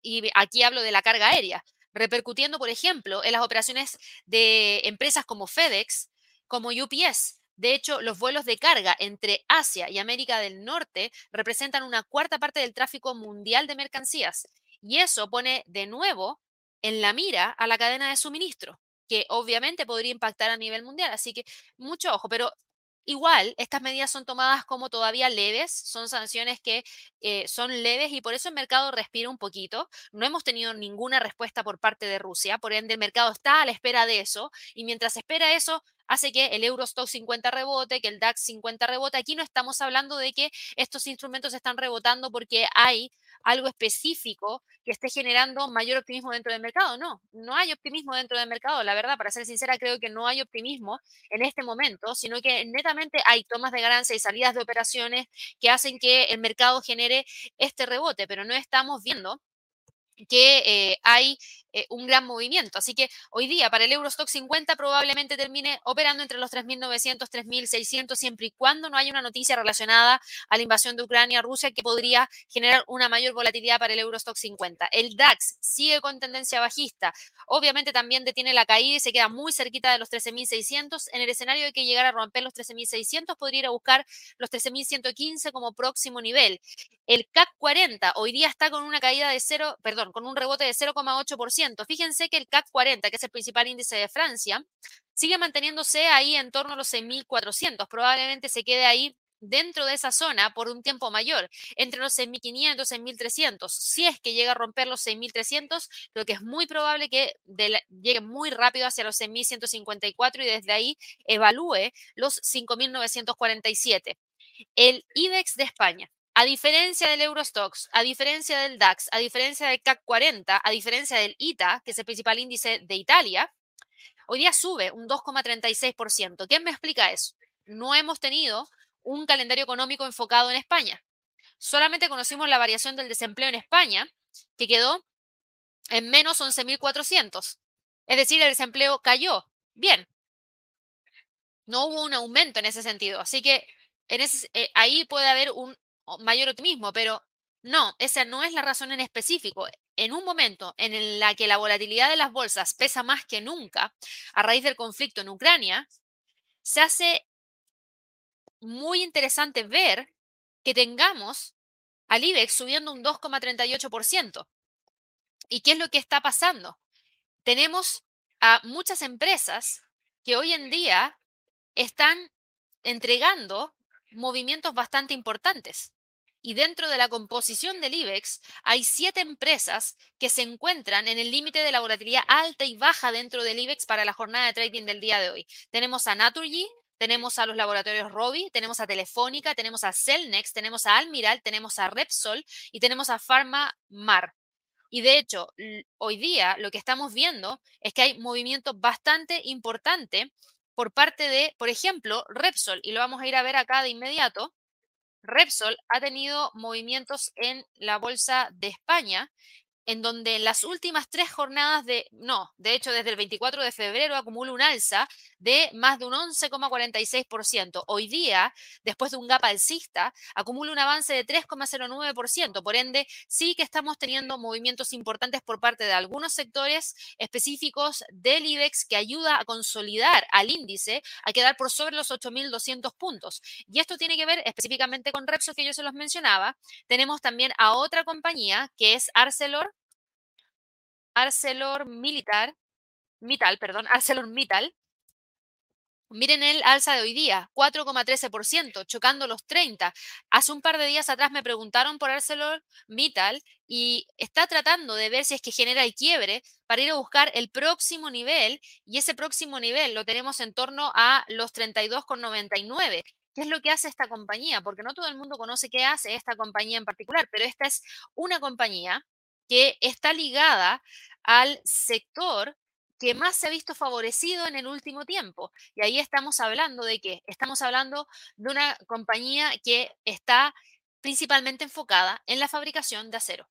Y aquí hablo de la carga aérea, repercutiendo, por ejemplo, en las operaciones de empresas como FedEx, como UPS. De hecho, los vuelos de carga entre Asia y América del Norte representan una cuarta parte del tráfico mundial de mercancías. Y eso pone de nuevo en la mira a la cadena de suministro, que obviamente podría impactar a nivel mundial. Así que mucho ojo, pero igual, estas medidas son tomadas como todavía leves, son sanciones que eh, son leves y por eso el mercado respira un poquito. No hemos tenido ninguna respuesta por parte de Rusia, por ende el mercado está a la espera de eso y mientras espera eso, hace que el Eurostock 50 rebote, que el DAX 50 rebote. Aquí no estamos hablando de que estos instrumentos están rebotando porque hay algo específico que esté generando mayor optimismo dentro del mercado. No, no hay optimismo dentro del mercado. La verdad, para ser sincera, creo que no hay optimismo en este momento, sino que netamente hay tomas de ganancia y salidas de operaciones que hacen que el mercado genere este rebote, pero no estamos viendo que eh, hay eh, un gran movimiento. Así que hoy día para el Eurostock 50 probablemente termine operando entre los 3.900, 3.600, siempre y cuando no haya una noticia relacionada a la invasión de Ucrania a Rusia que podría generar una mayor volatilidad para el Eurostock 50. El DAX sigue con tendencia bajista. Obviamente también detiene la caída y se queda muy cerquita de los 13.600. En el escenario de que llegara a romper los 13.600, podría ir a buscar los 13.115 como próximo nivel. El CAC 40 hoy día está con una caída de 0, perdón, con un rebote de 0,8%. Fíjense que el CAC 40, que es el principal índice de Francia, sigue manteniéndose ahí en torno a los 6.400. Probablemente se quede ahí dentro de esa zona por un tiempo mayor, entre los 6.500 y 6.300. Si es que llega a romper los 6.300, creo que es muy probable que llegue muy rápido hacia los 6.154 y desde ahí evalúe los 5.947. El IBEX de España a diferencia del Eurostox, a diferencia del DAX, a diferencia del CAC 40, a diferencia del ITA, que es el principal índice de Italia, hoy día sube un 2,36%. ¿Quién me explica eso? No hemos tenido un calendario económico enfocado en España. Solamente conocimos la variación del desempleo en España, que quedó en menos 11.400. Es decir, el desempleo cayó. Bien. No hubo un aumento en ese sentido. Así que eh, ahí puede haber un mayor optimismo, pero no, esa no es la razón en específico. En un momento en la que la volatilidad de las bolsas pesa más que nunca a raíz del conflicto en Ucrania, se hace muy interesante ver que tengamos al IBEX subiendo un 2,38%. ¿Y qué es lo que está pasando? Tenemos a muchas empresas que hoy en día están entregando movimientos bastante importantes. Y dentro de la composición del IBEX hay siete empresas que se encuentran en el límite de la volatilidad alta y baja dentro del IBEX para la jornada de trading del día de hoy. Tenemos a Naturgy, tenemos a los laboratorios Robi, tenemos a Telefónica, tenemos a Celnex, tenemos a Almiral, tenemos a Repsol y tenemos a Pharma Mar. Y de hecho, hoy día lo que estamos viendo es que hay movimiento bastante importante por parte de, por ejemplo, Repsol, y lo vamos a ir a ver acá de inmediato. Repsol ha tenido movimientos en la Bolsa de España en donde en las últimas tres jornadas de, no, de hecho desde el 24 de febrero acumula un alza de más de un 11,46%. Hoy día, después de un gap alcista, acumula un avance de 3,09%. Por ende, sí que estamos teniendo movimientos importantes por parte de algunos sectores específicos del IBEX que ayuda a consolidar al índice a quedar por sobre los 8.200 puntos. Y esto tiene que ver específicamente con Repsol, que yo se los mencionaba. Tenemos también a otra compañía que es Arcelor ArcelorMittal, Mittal, perdón, ArcelorMittal, Miren el alza de hoy día, 4,13%, chocando los 30. Hace un par de días atrás me preguntaron por ArcelorMittal y está tratando de ver si es que genera el quiebre para ir a buscar el próximo nivel y ese próximo nivel lo tenemos en torno a los 32,99. ¿Qué es lo que hace esta compañía? Porque no todo el mundo conoce qué hace esta compañía en particular, pero esta es una compañía que está ligada al sector que más se ha visto favorecido en el último tiempo. Y ahí estamos hablando de qué? Estamos hablando de una compañía que está principalmente enfocada en la fabricación de acero.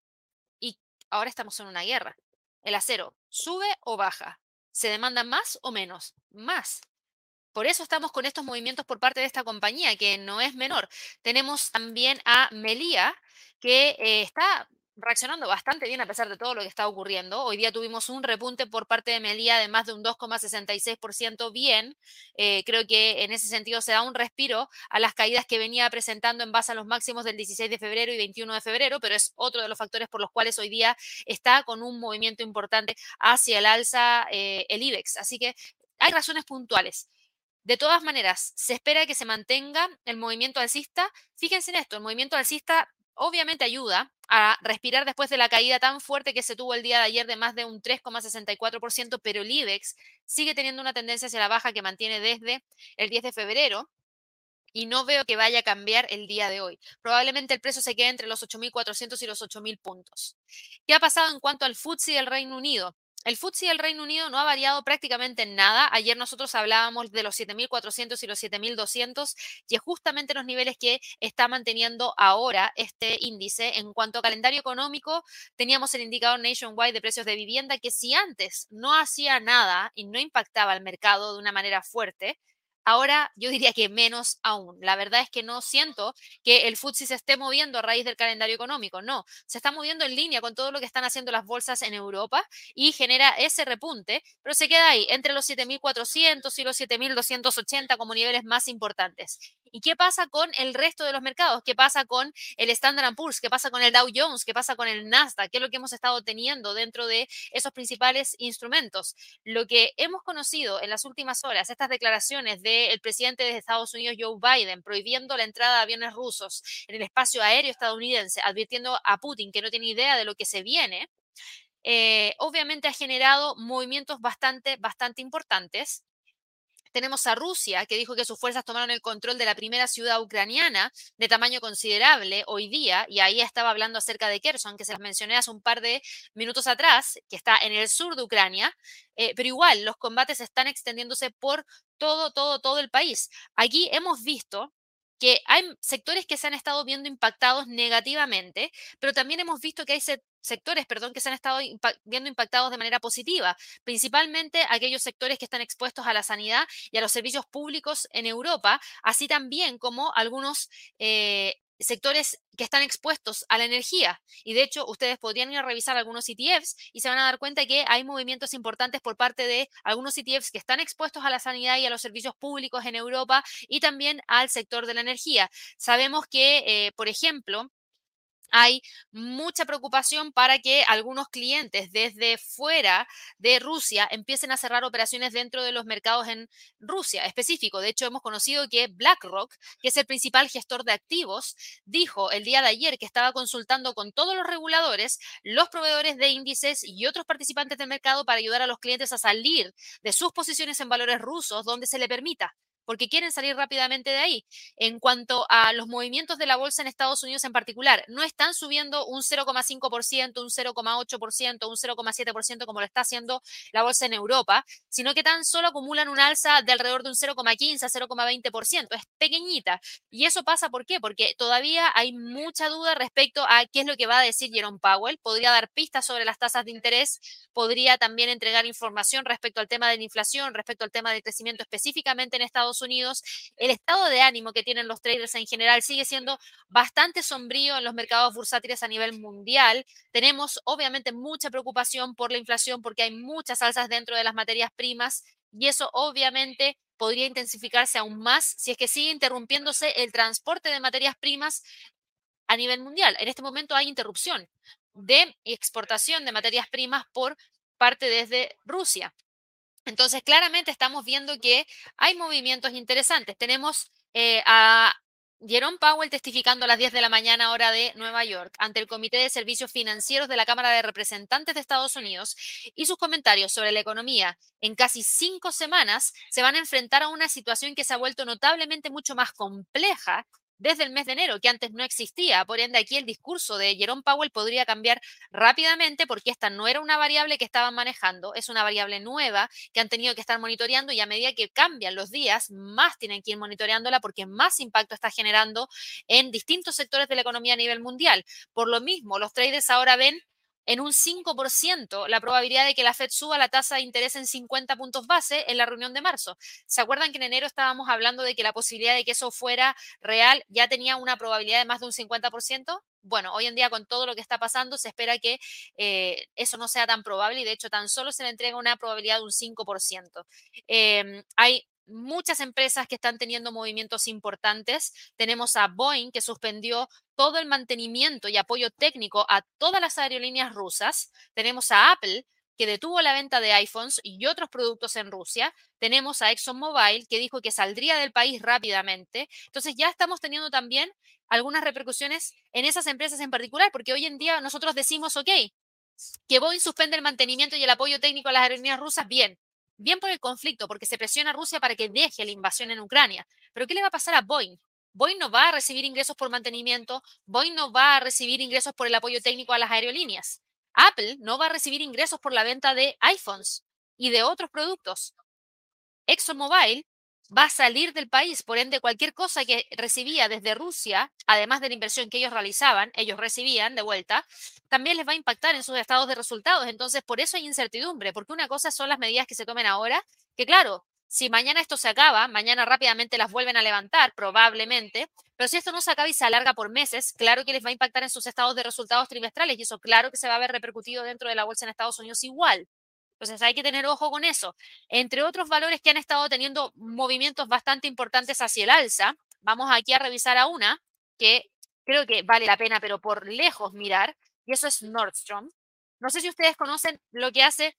Y ahora estamos en una guerra. El acero sube o baja. ¿Se demanda más o menos? Más. Por eso estamos con estos movimientos por parte de esta compañía, que no es menor. Tenemos también a Melía, que eh, está reaccionando bastante bien a pesar de todo lo que está ocurriendo. Hoy día tuvimos un repunte por parte de Melía de más de un 2,66% bien. Eh, creo que en ese sentido se da un respiro a las caídas que venía presentando en base a los máximos del 16 de febrero y 21 de febrero, pero es otro de los factores por los cuales hoy día está con un movimiento importante hacia el alza eh, el IBEX. Así que hay razones puntuales. De todas maneras, se espera que se mantenga el movimiento alcista. Fíjense en esto, el movimiento alcista obviamente ayuda a respirar después de la caída tan fuerte que se tuvo el día de ayer de más de un 3,64%, pero el IBEX sigue teniendo una tendencia hacia la baja que mantiene desde el 10 de febrero y no veo que vaya a cambiar el día de hoy. Probablemente el precio se quede entre los 8.400 y los 8.000 puntos. ¿Qué ha pasado en cuanto al FTSE del Reino Unido? El FTSE del Reino Unido no ha variado prácticamente en nada. Ayer nosotros hablábamos de los 7.400 y los 7.200 y es justamente los niveles que está manteniendo ahora este índice. En cuanto a calendario económico, teníamos el indicador nationwide de precios de vivienda que si antes no hacía nada y no impactaba al mercado de una manera fuerte, Ahora yo diría que menos aún. La verdad es que no siento que el FTSE se esté moviendo a raíz del calendario económico. No, se está moviendo en línea con todo lo que están haciendo las bolsas en Europa y genera ese repunte, pero se queda ahí entre los 7.400 y los 7.280 como niveles más importantes. ¿Y qué pasa con el resto de los mercados? ¿Qué pasa con el Standard Poor's? ¿Qué pasa con el Dow Jones? ¿Qué pasa con el Nasdaq? ¿Qué es lo que hemos estado teniendo dentro de esos principales instrumentos? Lo que hemos conocido en las últimas horas, estas declaraciones del presidente de Estados Unidos, Joe Biden, prohibiendo la entrada de aviones rusos en el espacio aéreo estadounidense, advirtiendo a Putin que no tiene idea de lo que se viene, eh, obviamente ha generado movimientos bastante, bastante importantes tenemos a Rusia, que dijo que sus fuerzas tomaron el control de la primera ciudad ucraniana de tamaño considerable hoy día, y ahí estaba hablando acerca de Kherson, que se las mencioné hace un par de minutos atrás, que está en el sur de Ucrania, eh, pero igual los combates están extendiéndose por todo, todo, todo el país. Aquí hemos visto que hay sectores que se han estado viendo impactados negativamente, pero también hemos visto que hay sectores, perdón, que se han estado viendo impactados de manera positiva, principalmente aquellos sectores que están expuestos a la sanidad y a los servicios públicos en Europa, así también como algunos eh, sectores que están expuestos a la energía. Y de hecho, ustedes podrían ir a revisar algunos ETFs y se van a dar cuenta que hay movimientos importantes por parte de algunos ETFs que están expuestos a la sanidad y a los servicios públicos en Europa y también al sector de la energía. Sabemos que, eh, por ejemplo, hay mucha preocupación para que algunos clientes desde fuera de Rusia empiecen a cerrar operaciones dentro de los mercados en Rusia específico. De hecho, hemos conocido que BlackRock, que es el principal gestor de activos, dijo el día de ayer que estaba consultando con todos los reguladores, los proveedores de índices y otros participantes del mercado para ayudar a los clientes a salir de sus posiciones en valores rusos donde se le permita porque quieren salir rápidamente de ahí. En cuanto a los movimientos de la bolsa en Estados Unidos en particular, no están subiendo un 0,5%, un 0,8%, un 0,7% como lo está haciendo la bolsa en Europa, sino que tan solo acumulan un alza de alrededor de un 0,15 a 0,20%. Es pequeñita. Y eso pasa ¿por qué? Porque todavía hay mucha duda respecto a qué es lo que va a decir Jerome Powell. Podría dar pistas sobre las tasas de interés, podría también entregar información respecto al tema de la inflación, respecto al tema del crecimiento específicamente en Estados Unidos, el estado de ánimo que tienen los traders en general sigue siendo bastante sombrío en los mercados bursátiles a nivel mundial. Tenemos obviamente mucha preocupación por la inflación porque hay muchas alzas dentro de las materias primas y eso obviamente podría intensificarse aún más si es que sigue interrumpiéndose el transporte de materias primas a nivel mundial. En este momento hay interrupción de exportación de materias primas por parte desde Rusia. Entonces, claramente estamos viendo que hay movimientos interesantes. Tenemos eh, a Jerome Powell testificando a las 10 de la mañana hora de Nueva York ante el Comité de Servicios Financieros de la Cámara de Representantes de Estados Unidos y sus comentarios sobre la economía en casi cinco semanas se van a enfrentar a una situación que se ha vuelto notablemente mucho más compleja desde el mes de enero, que antes no existía. Por ende, aquí el discurso de Jerome Powell podría cambiar rápidamente porque esta no era una variable que estaban manejando, es una variable nueva que han tenido que estar monitoreando y a medida que cambian los días, más tienen que ir monitoreándola porque más impacto está generando en distintos sectores de la economía a nivel mundial. Por lo mismo, los traders ahora ven en un 5% la probabilidad de que la Fed suba la tasa de interés en 50 puntos base en la reunión de marzo. ¿Se acuerdan que en enero estábamos hablando de que la posibilidad de que eso fuera real ya tenía una probabilidad de más de un 50%? Bueno, hoy en día con todo lo que está pasando se espera que eh, eso no sea tan probable y de hecho tan solo se le entrega una probabilidad de un 5%. Em, hay muchas empresas que están teniendo movimientos importantes. Tenemos a Boeing que suspendió todo el mantenimiento y apoyo técnico a todas las aerolíneas rusas. Tenemos a Apple que detuvo la venta de iPhones y otros productos en Rusia. Tenemos a ExxonMobil, que dijo que saldría del país rápidamente. Entonces ya estamos teniendo también algunas repercusiones en esas empresas en particular, porque hoy en día nosotros decimos, ok, que Boeing suspende el mantenimiento y el apoyo técnico a las aerolíneas rusas, bien. Bien por el conflicto, porque se presiona a Rusia para que deje la invasión en Ucrania. Pero ¿qué le va a pasar a Boeing? Boeing no va a recibir ingresos por mantenimiento, Boeing no va a recibir ingresos por el apoyo técnico a las aerolíneas. Apple no va a recibir ingresos por la venta de iPhones y de otros productos. ExxonMobil va a salir del país, por ende cualquier cosa que recibía desde Rusia, además de la inversión que ellos realizaban, ellos recibían de vuelta, también les va a impactar en sus estados de resultados. Entonces, por eso hay incertidumbre, porque una cosa son las medidas que se tomen ahora, que claro, si mañana esto se acaba, mañana rápidamente las vuelven a levantar, probablemente, pero si esto no se acaba y se alarga por meses, claro que les va a impactar en sus estados de resultados trimestrales y eso claro que se va a ver repercutido dentro de la bolsa en Estados Unidos igual. Entonces hay que tener ojo con eso. Entre otros valores que han estado teniendo movimientos bastante importantes hacia el alza, vamos aquí a revisar a una que creo que vale la pena, pero por lejos mirar, y eso es Nordstrom. No sé si ustedes conocen lo que hace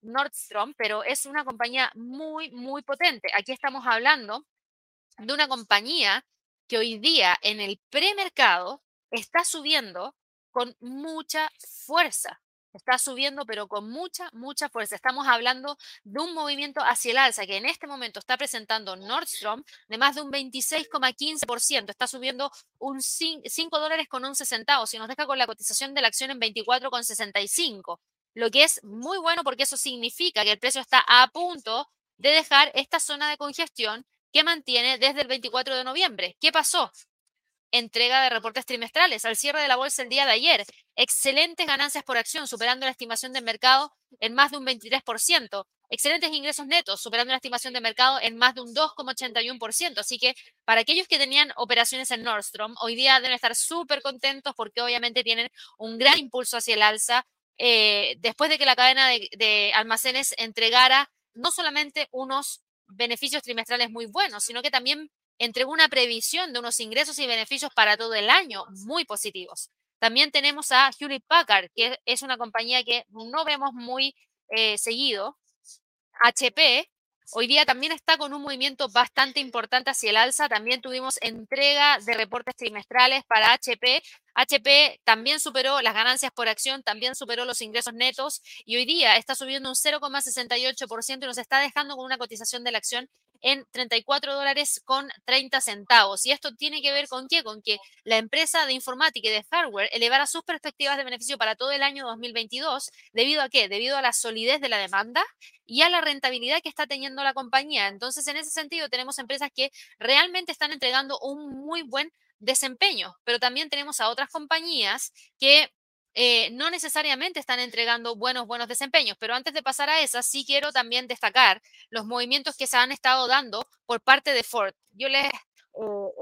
Nordstrom, pero es una compañía muy, muy potente. Aquí estamos hablando de una compañía que hoy día en el premercado está subiendo con mucha fuerza está subiendo, pero con mucha, mucha fuerza. Estamos hablando de un movimiento hacia el alza que en este momento está presentando Nordstrom de más de un 26,15%. Está subiendo un 5 dólares con 11 centavos y nos deja con la cotización de la acción en 24,65, lo que es muy bueno porque eso significa que el precio está a punto de dejar esta zona de congestión que mantiene desde el 24 de noviembre. ¿Qué pasó? Entrega de reportes trimestrales. Al cierre de la bolsa el día de ayer, excelentes ganancias por acción, superando la estimación del mercado en más de un 23%. Excelentes ingresos netos, superando la estimación de mercado en más de un 2,81%. Así que para aquellos que tenían operaciones en Nordstrom, hoy día deben estar súper contentos porque obviamente tienen un gran impulso hacia el alza eh, después de que la cadena de almacenes entregara no solamente unos beneficios trimestrales muy buenos, sino que también entregó una previsión de unos ingresos y beneficios para todo el año muy positivos. También tenemos a Hewlett Packard, que es una compañía que no vemos muy eh, seguido. HP, hoy día también está con un movimiento bastante importante hacia el alza. También tuvimos entrega de reportes trimestrales para HP. HP también superó las ganancias por acción, también superó los ingresos netos y hoy día está subiendo un 0,68% y nos está dejando con una cotización de la acción en 34 dólares con 30 centavos. Y esto tiene que ver con qué? Con que la empresa de informática y de hardware elevara sus perspectivas de beneficio para todo el año 2022. ¿Debido a qué? Debido a la solidez de la demanda y a la rentabilidad que está teniendo la compañía. Entonces, en ese sentido, tenemos empresas que realmente están entregando un muy buen desempeño, pero también tenemos a otras compañías que eh, no necesariamente están entregando buenos, buenos desempeños. Pero antes de pasar a esas, sí quiero también destacar los movimientos que se han estado dando por parte de Ford. Yo les eh,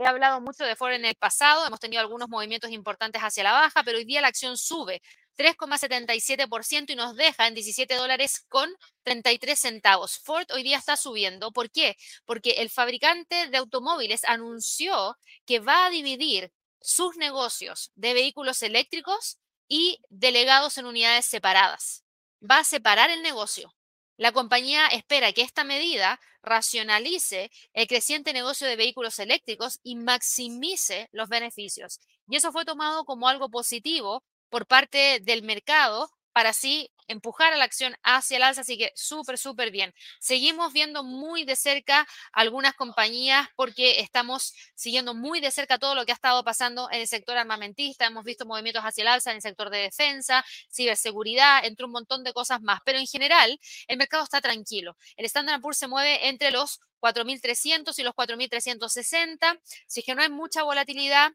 he hablado mucho de Ford en el pasado, hemos tenido algunos movimientos importantes hacia la baja, pero hoy día la acción sube 3,77% y nos deja en 17 dólares con 33 centavos. Ford hoy día está subiendo. ¿Por qué? Porque el fabricante de automóviles anunció que va a dividir sus negocios de vehículos eléctricos y delegados en unidades separadas. Va a separar el negocio. La compañía espera que esta medida racionalice el creciente negocio de vehículos eléctricos y maximice los beneficios. Y eso fue tomado como algo positivo por parte del mercado para así empujar a la acción hacia el alza, así que súper, súper bien. Seguimos viendo muy de cerca algunas compañías porque estamos siguiendo muy de cerca todo lo que ha estado pasando en el sector armamentista, hemos visto movimientos hacia el alza en el sector de defensa, ciberseguridad, entre un montón de cosas más, pero en general el mercado está tranquilo. El Standard Poor's se mueve entre los 4.300 y los 4.360, si es que no hay mucha volatilidad,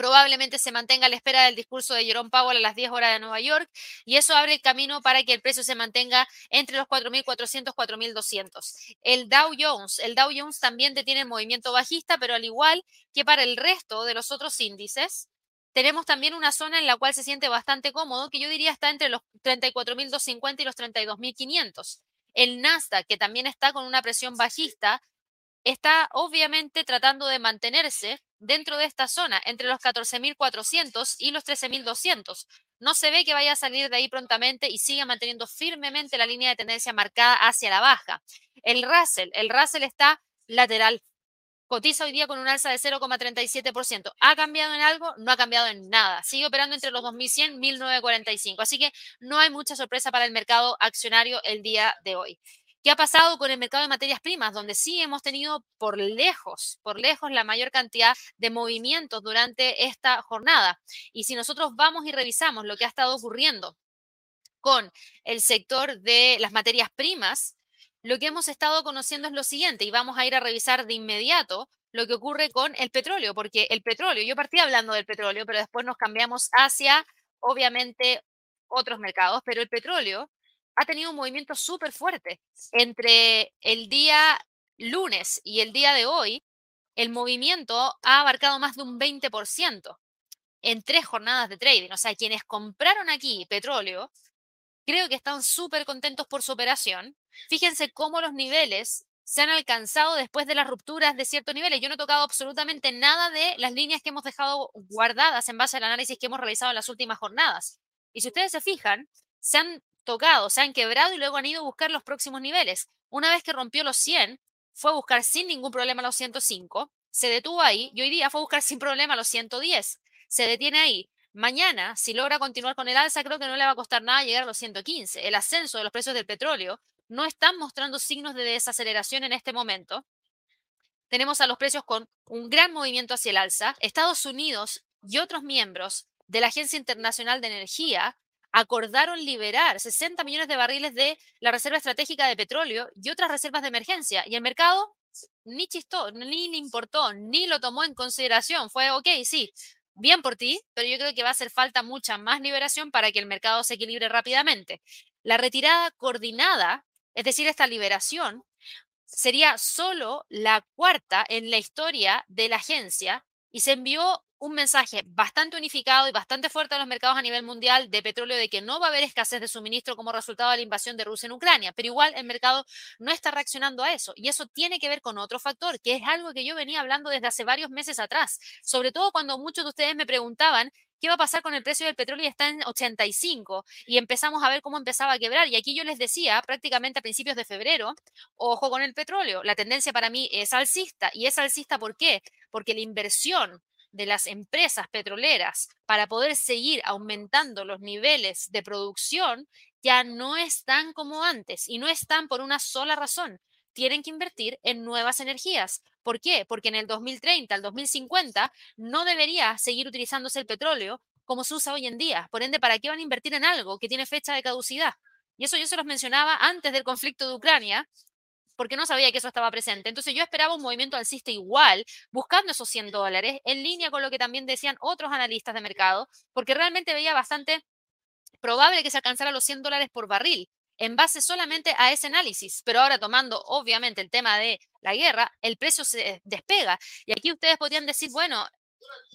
probablemente se mantenga a la espera del discurso de Jerome Powell a las 10 horas de Nueva York y eso abre el camino para que el precio se mantenga entre los 4.400 4.200. El Dow Jones, el Dow Jones también tiene movimiento bajista, pero al igual que para el resto de los otros índices, tenemos también una zona en la cual se siente bastante cómodo, que yo diría está entre los 34.250 y los 32.500. El Nasdaq, que también está con una presión bajista, está obviamente tratando de mantenerse dentro de esta zona, entre los 14.400 y los 13.200. no se ve que vaya a salir de ahí prontamente y sigue manteniendo firmemente la línea de tendencia marcada hacia la baja. El Russell, el Russell está lateral. Cotiza hoy día con un alza de 0,37%. ¿Ha cambiado en algo? No ha cambiado en nada. Sigue operando entre los 2.100 y 1.945. Así que no hay mucha sorpresa para el mercado accionario el día de hoy. ¿Qué ha pasado con el mercado de materias primas? Donde sí hemos tenido por lejos, por lejos la mayor cantidad de movimientos durante esta jornada. Y si nosotros vamos y revisamos lo que ha estado ocurriendo con el sector de las materias primas, lo que hemos estado conociendo es lo siguiente, y vamos a ir a revisar de inmediato lo que ocurre con el petróleo, porque el petróleo, yo partí hablando del petróleo, pero después nos cambiamos hacia, obviamente, otros mercados, pero el petróleo ha tenido un movimiento súper fuerte. Entre el día lunes y el día de hoy, el movimiento ha abarcado más de un 20% en tres jornadas de trading. O sea, quienes compraron aquí petróleo, creo que están súper contentos por su operación. Fíjense cómo los niveles se han alcanzado después de las rupturas de ciertos niveles. Yo no he tocado absolutamente nada de las líneas que hemos dejado guardadas en base al análisis que hemos realizado en las últimas jornadas. Y si ustedes se fijan, se han tocado, se han quebrado y luego han ido a buscar los próximos niveles. Una vez que rompió los 100, fue a buscar sin ningún problema los 105, se detuvo ahí y hoy día fue a buscar *laughs* sin problema los 110. Se detiene ahí. Mañana, si logra continuar con el alza, creo que no le va a costar nada llegar a los 115. El ascenso de los precios del petróleo no están mostrando signos de desaceleración en este momento. Tenemos a los precios con un gran movimiento hacia el alza. Estados Unidos y otros miembros de la Agencia Internacional de Energía acordaron liberar 60 millones de barriles de la Reserva Estratégica de Petróleo y otras reservas de emergencia. Y el mercado ni chistó, ni le importó, ni lo tomó en consideración. Fue, ok, sí, bien por ti, pero yo creo que va a hacer falta mucha más liberación para que el mercado se equilibre rápidamente. La retirada coordinada, es decir, esta liberación, sería solo la cuarta en la historia de la agencia y se envió un mensaje bastante unificado y bastante fuerte a los mercados a nivel mundial de petróleo de que no va a haber escasez de suministro como resultado de la invasión de Rusia en Ucrania, pero igual el mercado no está reaccionando a eso. Y eso tiene que ver con otro factor, que es algo que yo venía hablando desde hace varios meses atrás, sobre todo cuando muchos de ustedes me preguntaban qué va a pasar con el precio del petróleo y está en 85 y empezamos a ver cómo empezaba a quebrar. Y aquí yo les decía prácticamente a principios de febrero, ojo con el petróleo, la tendencia para mí es alcista. Y es alcista ¿por qué? Porque la inversión de las empresas petroleras para poder seguir aumentando los niveles de producción ya no están como antes y no están por una sola razón. Tienen que invertir en nuevas energías. ¿Por qué? Porque en el 2030, al 2050, no debería seguir utilizándose el petróleo como se usa hoy en día. Por ende, ¿para qué van a invertir en algo que tiene fecha de caducidad? Y eso yo se los mencionaba antes del conflicto de Ucrania, porque no sabía que eso estaba presente. Entonces yo esperaba un movimiento alcista igual, buscando esos 100 dólares, en línea con lo que también decían otros analistas de mercado, porque realmente veía bastante probable que se alcanzara los 100 dólares por barril en base solamente a ese análisis. Pero ahora tomando obviamente el tema de la guerra, el precio se despega. Y aquí ustedes podrían decir, bueno,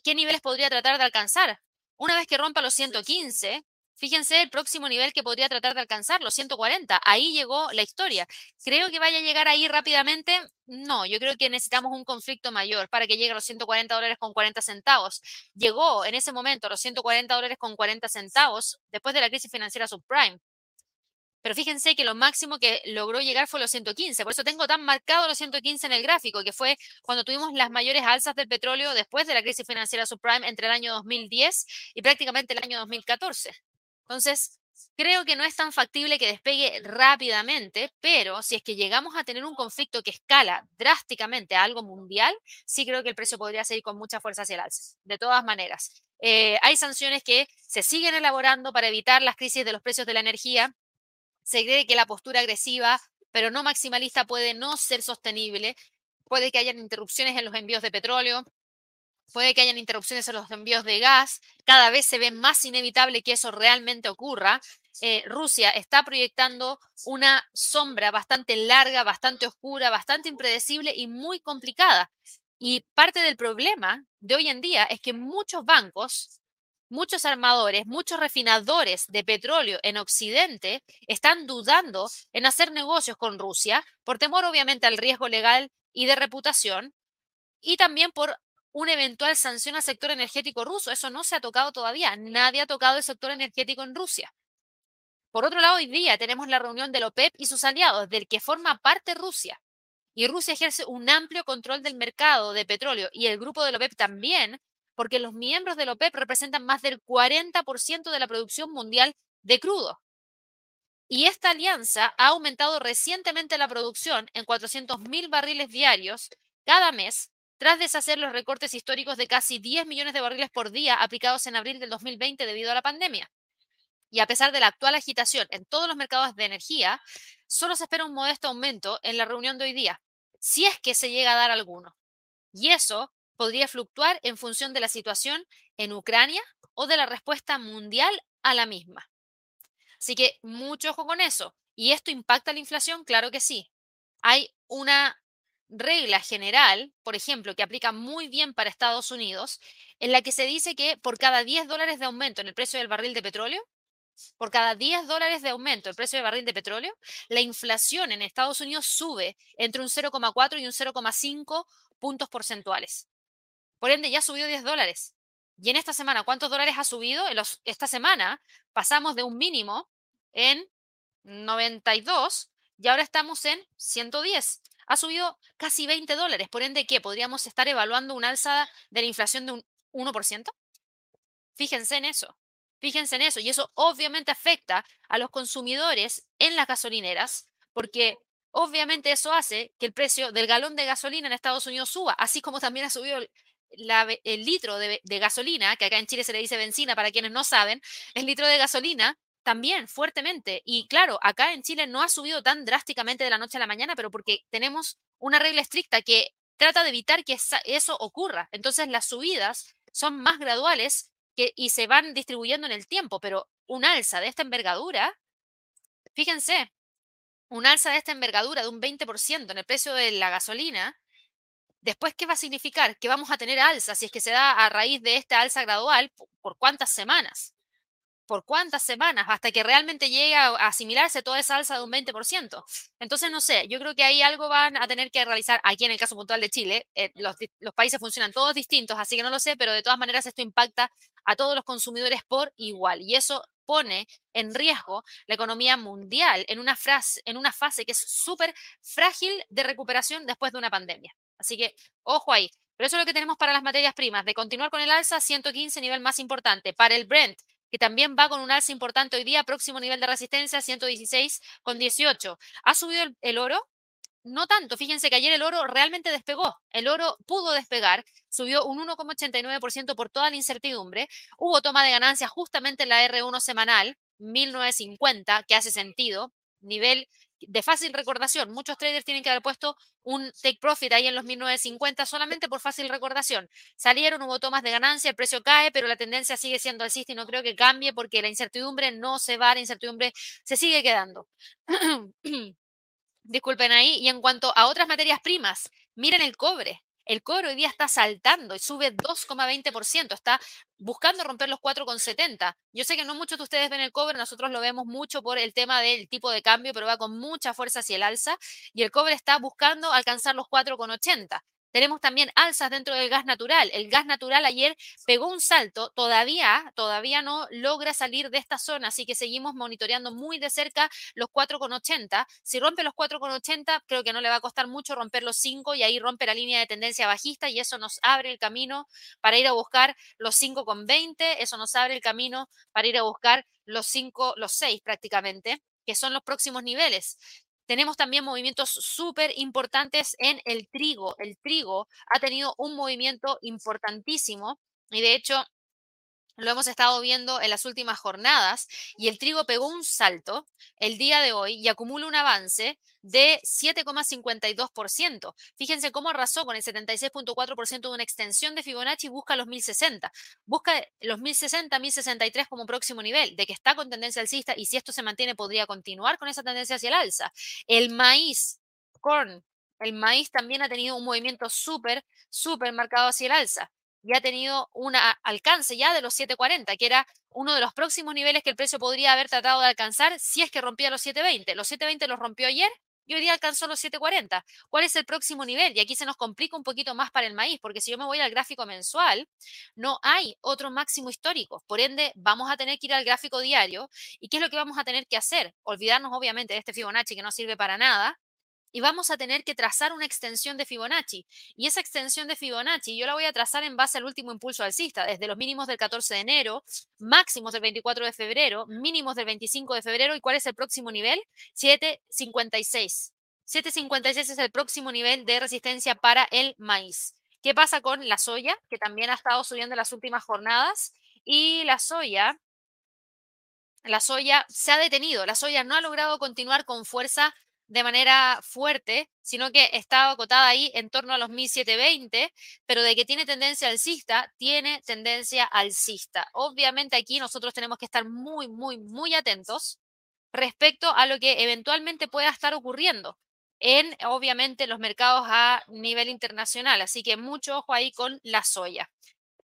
¿qué niveles podría tratar de alcanzar? Una vez que rompa los 115, Fíjense el próximo nivel que podría tratar de alcanzar, los 140. Ahí llegó la historia. ¿Creo que vaya a llegar ahí rápidamente? No, yo creo que necesitamos un conflicto mayor para que llegue a los 140 dólares con 40 centavos. Llegó en ese momento a los 140 dólares con 40 centavos después de la crisis financiera subprime. Pero fíjense que lo máximo que logró llegar fue los 115. Por eso tengo tan marcado los 115 en el gráfico, que fue cuando tuvimos las mayores alzas del petróleo después de la crisis financiera subprime entre el año 2010 y prácticamente el año 2014. Entonces, creo que no es tan factible que despegue rápidamente, pero si es que llegamos a tener un conflicto que escala drásticamente a algo mundial, sí creo que el precio podría seguir con mucha fuerza hacia el alza. De todas maneras, eh, hay sanciones que se siguen elaborando para evitar las crisis de los precios de la energía. Se cree que la postura agresiva, pero no maximalista, puede no ser sostenible. Puede que hayan interrupciones en los envíos de petróleo, puede que hayan interrupciones en los envíos de gas, cada vez se ve más inevitable que eso realmente ocurra. Eh, Rusia está proyectando una sombra bastante larga, bastante oscura, bastante impredecible y muy complicada. Y parte del problema de hoy en día es que muchos bancos, muchos armadores, muchos refinadores de petróleo en Occidente están dudando en hacer negocios con Rusia por temor obviamente al riesgo legal y de reputación y también por una eventual sanción al sector energético ruso. Eso no se ha tocado todavía. Nadie ha tocado el sector energético en Rusia. Por otro lado, hoy día tenemos la reunión del OPEP y sus aliados, del que forma parte Rusia. Y Rusia ejerce un amplio control del mercado de petróleo y el grupo del OPEP también, porque los miembros del OPEP representan más del 40% de la producción mundial de crudo. Y esta alianza ha aumentado recientemente la producción en 400.000 barriles diarios cada mes, tras deshacer los recortes históricos de casi 10 millones de barriles por día aplicados en abril del 2020 debido a la pandemia. Y a pesar de la actual agitación en todos los mercados de energía, solo se espera un modesto aumento en la reunión de hoy día, si es que se llega a dar alguno. Y eso podría fluctuar en función de la situación en Ucrania o de la respuesta mundial a la misma. Así que mucho ojo con eso. ¿Y esto impacta la inflación? Claro que sí. Hay una regla general, por ejemplo, que aplica muy bien para Estados Unidos, en la que se dice que por cada 10 dólares de aumento en el precio del barril de petróleo, por cada 10 dólares de aumento el precio del barril de petróleo, la inflación en Estados Unidos sube entre un 0,4 y un 0,5 puntos porcentuales. Por ende, ya subió 10 dólares. Y en esta semana, ¿cuántos dólares ha subido? En esta semana pasamos de un mínimo en 92 y ahora estamos en 110. Ha subido casi 20 dólares. Por ende, ¿qué? ¿Podríamos estar evaluando una alza de la inflación de un 1%? Fíjense en eso. Fíjense en eso. Y eso obviamente afecta a los consumidores en las gasolineras, porque obviamente eso hace que el precio del galón de gasolina en Estados Unidos suba, así como también ha subido el, el litro de, de, gasolina, que acá en Chile se le dice benzina para quienes no saben, el litro de gasolina también fuertemente. Y claro, acá en Chile no ha subido tan drásticamente de la noche a la mañana, pero porque tenemos una regla estricta que trata de evitar que eso ocurra. Entonces las subidas son más graduales que, y se van distribuyendo en el tiempo, pero un alza de esta envergadura, fíjense, un alza de esta envergadura de un 20% en el precio de la gasolina, después, ¿qué va a significar? Que vamos a tener alza si es que se da a raíz de esta alza gradual, ¿por cuántas semanas? Por cuántas semanas hasta que realmente llegue a asimilarse toda esa alza de un 20%. Entonces, no sé, yo creo que ahí algo van a tener que realizar aquí en el caso puntual de Chile. Eh, los, los, países funcionan todos distintos, así que no lo sé, pero de todas maneras esto impacta a todos los consumidores por igual y eso pone en riesgo la economía mundial en una, frase, en una fase que es súper frágil de recuperación después de una pandemia. Así que, ojo ahí. Pero eso es lo que tenemos para las materias primas. De continuar con el alza, 115 nivel más importante. Para el Brent, que también va con un alza importante hoy día, próximo nivel de resistencia 116 con 18. ¿Ha subido el, oro? No tanto, fíjense que ayer el oro realmente despegó, el oro pudo despegar, subió un 1,89% por toda la incertidumbre, hubo toma de ganancias justamente en la R1 semanal, 1950, que hace sentido, nivel de fácil recordación. Muchos traders tienen que haber puesto un take profit ahí en los 1950 solamente por fácil recordación. Salieron, hubo tomas de ganancia, el precio cae, pero la tendencia sigue siendo alcista y no creo que cambie porque la incertidumbre no se va, la incertidumbre se sigue quedando. *clears throat* Disculpen ahí. Y en cuanto a otras materias primas, miren el cobre. El cobre hoy día está saltando y sube 2,20%, está buscando romper los 4,70. Yo sé que no muchos de ustedes ven el cobre, nosotros lo vemos mucho por el tema del tipo de cambio, pero va con mucha fuerza hacia el alza y el cobre está buscando alcanzar los 4,80. Tenemos también alzas dentro del gas natural. El gas natural ayer pegó un salto, todavía, todavía no logra salir de esta zona, así que seguimos monitoreando muy de cerca los 4,80. Si rompe los 4,80, creo que no le va a costar mucho romper los 5 y ahí rompe la línea de tendencia bajista y eso nos abre el camino para ir a buscar los 5,20, eso nos abre el camino para ir a buscar los 5, los 6 prácticamente que son los próximos niveles. Tenemos también movimientos súper importantes en el trigo. El trigo ha tenido un movimiento importantísimo y de hecho lo hemos estado viendo en las últimas jornadas y el trigo pegó un salto el día de hoy y acumula un avance de 7,52%. Fíjense cómo arrasó con el 76.4% de una extensión de Fibonacci y busca los 1060. Busca los 1060, 1063 como próximo nivel, de que está con tendencia alcista y si esto se mantiene podría continuar con esa tendencia hacia el alza. El maíz, corn, el maíz también ha tenido un movimiento súper, súper marcado hacia el alza y ha tenido un alcance ya de los 740, que era uno de los próximos niveles que el precio podría haber tratado de alcanzar si es que rompía los 720. Los 720 los rompió ayer y hoy día alcanzó los 7.40. ¿Cuál es el próximo nivel? Y aquí se nos complica un poquito más para el maíz, porque si yo me voy al gráfico mensual, no hay otro máximo histórico. Por ende, vamos a tener que ir al gráfico diario. ¿Y qué es lo que vamos a tener que hacer? Olvidarnos obviamente de este Fibonacci que no sirve para nada y vamos a tener que trazar una extensión de Fibonacci. Y esa extensión de Fibonacci yo la voy a trazar en base al último impulso alcista, desde los mínimos del 14 de enero, máximos del 24 de febrero, mínimos del 25 de febrero. ¿Y cuál es el próximo nivel? 756. 756 es el próximo nivel de resistencia para el maíz. ¿Qué pasa con la soya? Que también ha estado subiendo en las últimas jornadas. Y la soya, la soya se ha detenido. La soya no ha logrado continuar con fuerza de manera fuerte, sino que está acotada ahí en torno a los 1720, pero de que tiene tendencia alcista, tiene tendencia alcista. Obviamente aquí nosotros tenemos que estar muy, muy, muy atentos respecto a lo que eventualmente pueda estar ocurriendo en, obviamente, los mercados a nivel internacional. Así que mucho ojo ahí con la soya.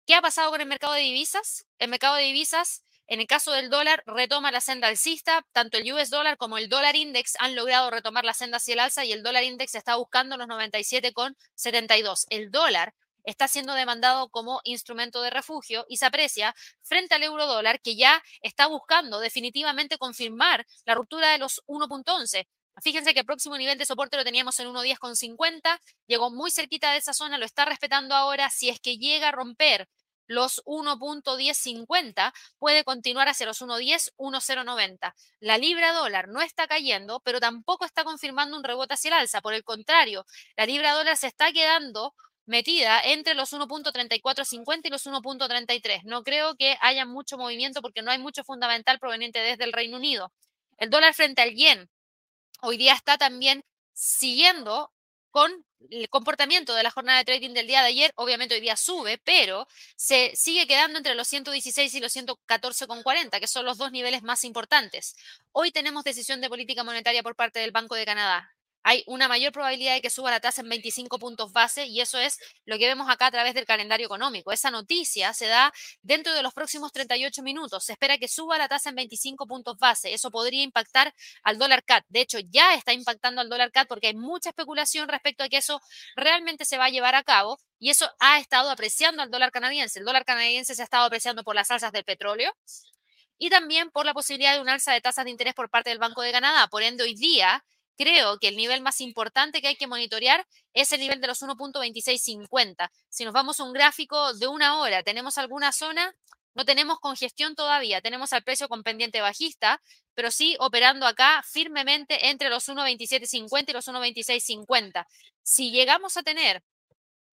¿Qué ha pasado con el mercado de divisas? El mercado de divisas en el caso del dólar, retoma la senda alcista. Tanto el US dólar como el dólar index han logrado retomar la senda hacia el alza y el dólar index está buscando los 97,72. El dólar está siendo demandado como instrumento de refugio y se aprecia frente al euro dólar que ya está buscando definitivamente confirmar la ruptura de los 1.11. Fíjense que el próximo nivel de soporte lo teníamos en 1.10,50, llegó muy cerquita de esa zona, lo está respetando ahora. Si es que llega a romper los 1.1050, puede continuar hacia los 1.10, 1.090. La libra dólar no está cayendo, pero tampoco está confirmando un rebote hacia el alza. Por el contrario, la libra dólar se está quedando metida entre los 1.3450 y los 1.33. No creo que haya mucho movimiento porque no hay mucho fundamental proveniente desde el Reino Unido. El dólar frente al yen hoy día está también siguiendo con el comportamiento de la jornada de trading del día de ayer, obviamente hoy día sube, pero se sigue quedando entre los 116 y los 114,40, que son los dos niveles más importantes. Hoy tenemos decisión de política monetaria por parte del Banco de Canadá hay una mayor probabilidad de que suba la tasa en 25 puntos base y eso es lo que vemos acá a través del calendario económico. Esa noticia se da dentro de los próximos 38 minutos. Se espera que suba la tasa en 25 puntos base. Eso podría impactar al dólar CAT. De hecho, ya está impactando al dólar CAT porque hay mucha especulación respecto a que eso realmente se va a llevar a cabo y eso ha estado apreciando al dólar canadiense. El dólar canadiense se ha estado apreciando por las alzas del petróleo y también por la posibilidad de un alza de tasas de interés por parte del Banco de Canadá. Por ende, hoy día creo que el nivel más importante que hay que monitorear es el nivel de los 1.2650. Si nos vamos a un gráfico de una hora, ¿tenemos alguna zona? No tenemos congestión todavía, tenemos al precio con pendiente bajista, pero sí operando acá firmemente entre los 1.2750 y los 1.2650. Si llegamos a tener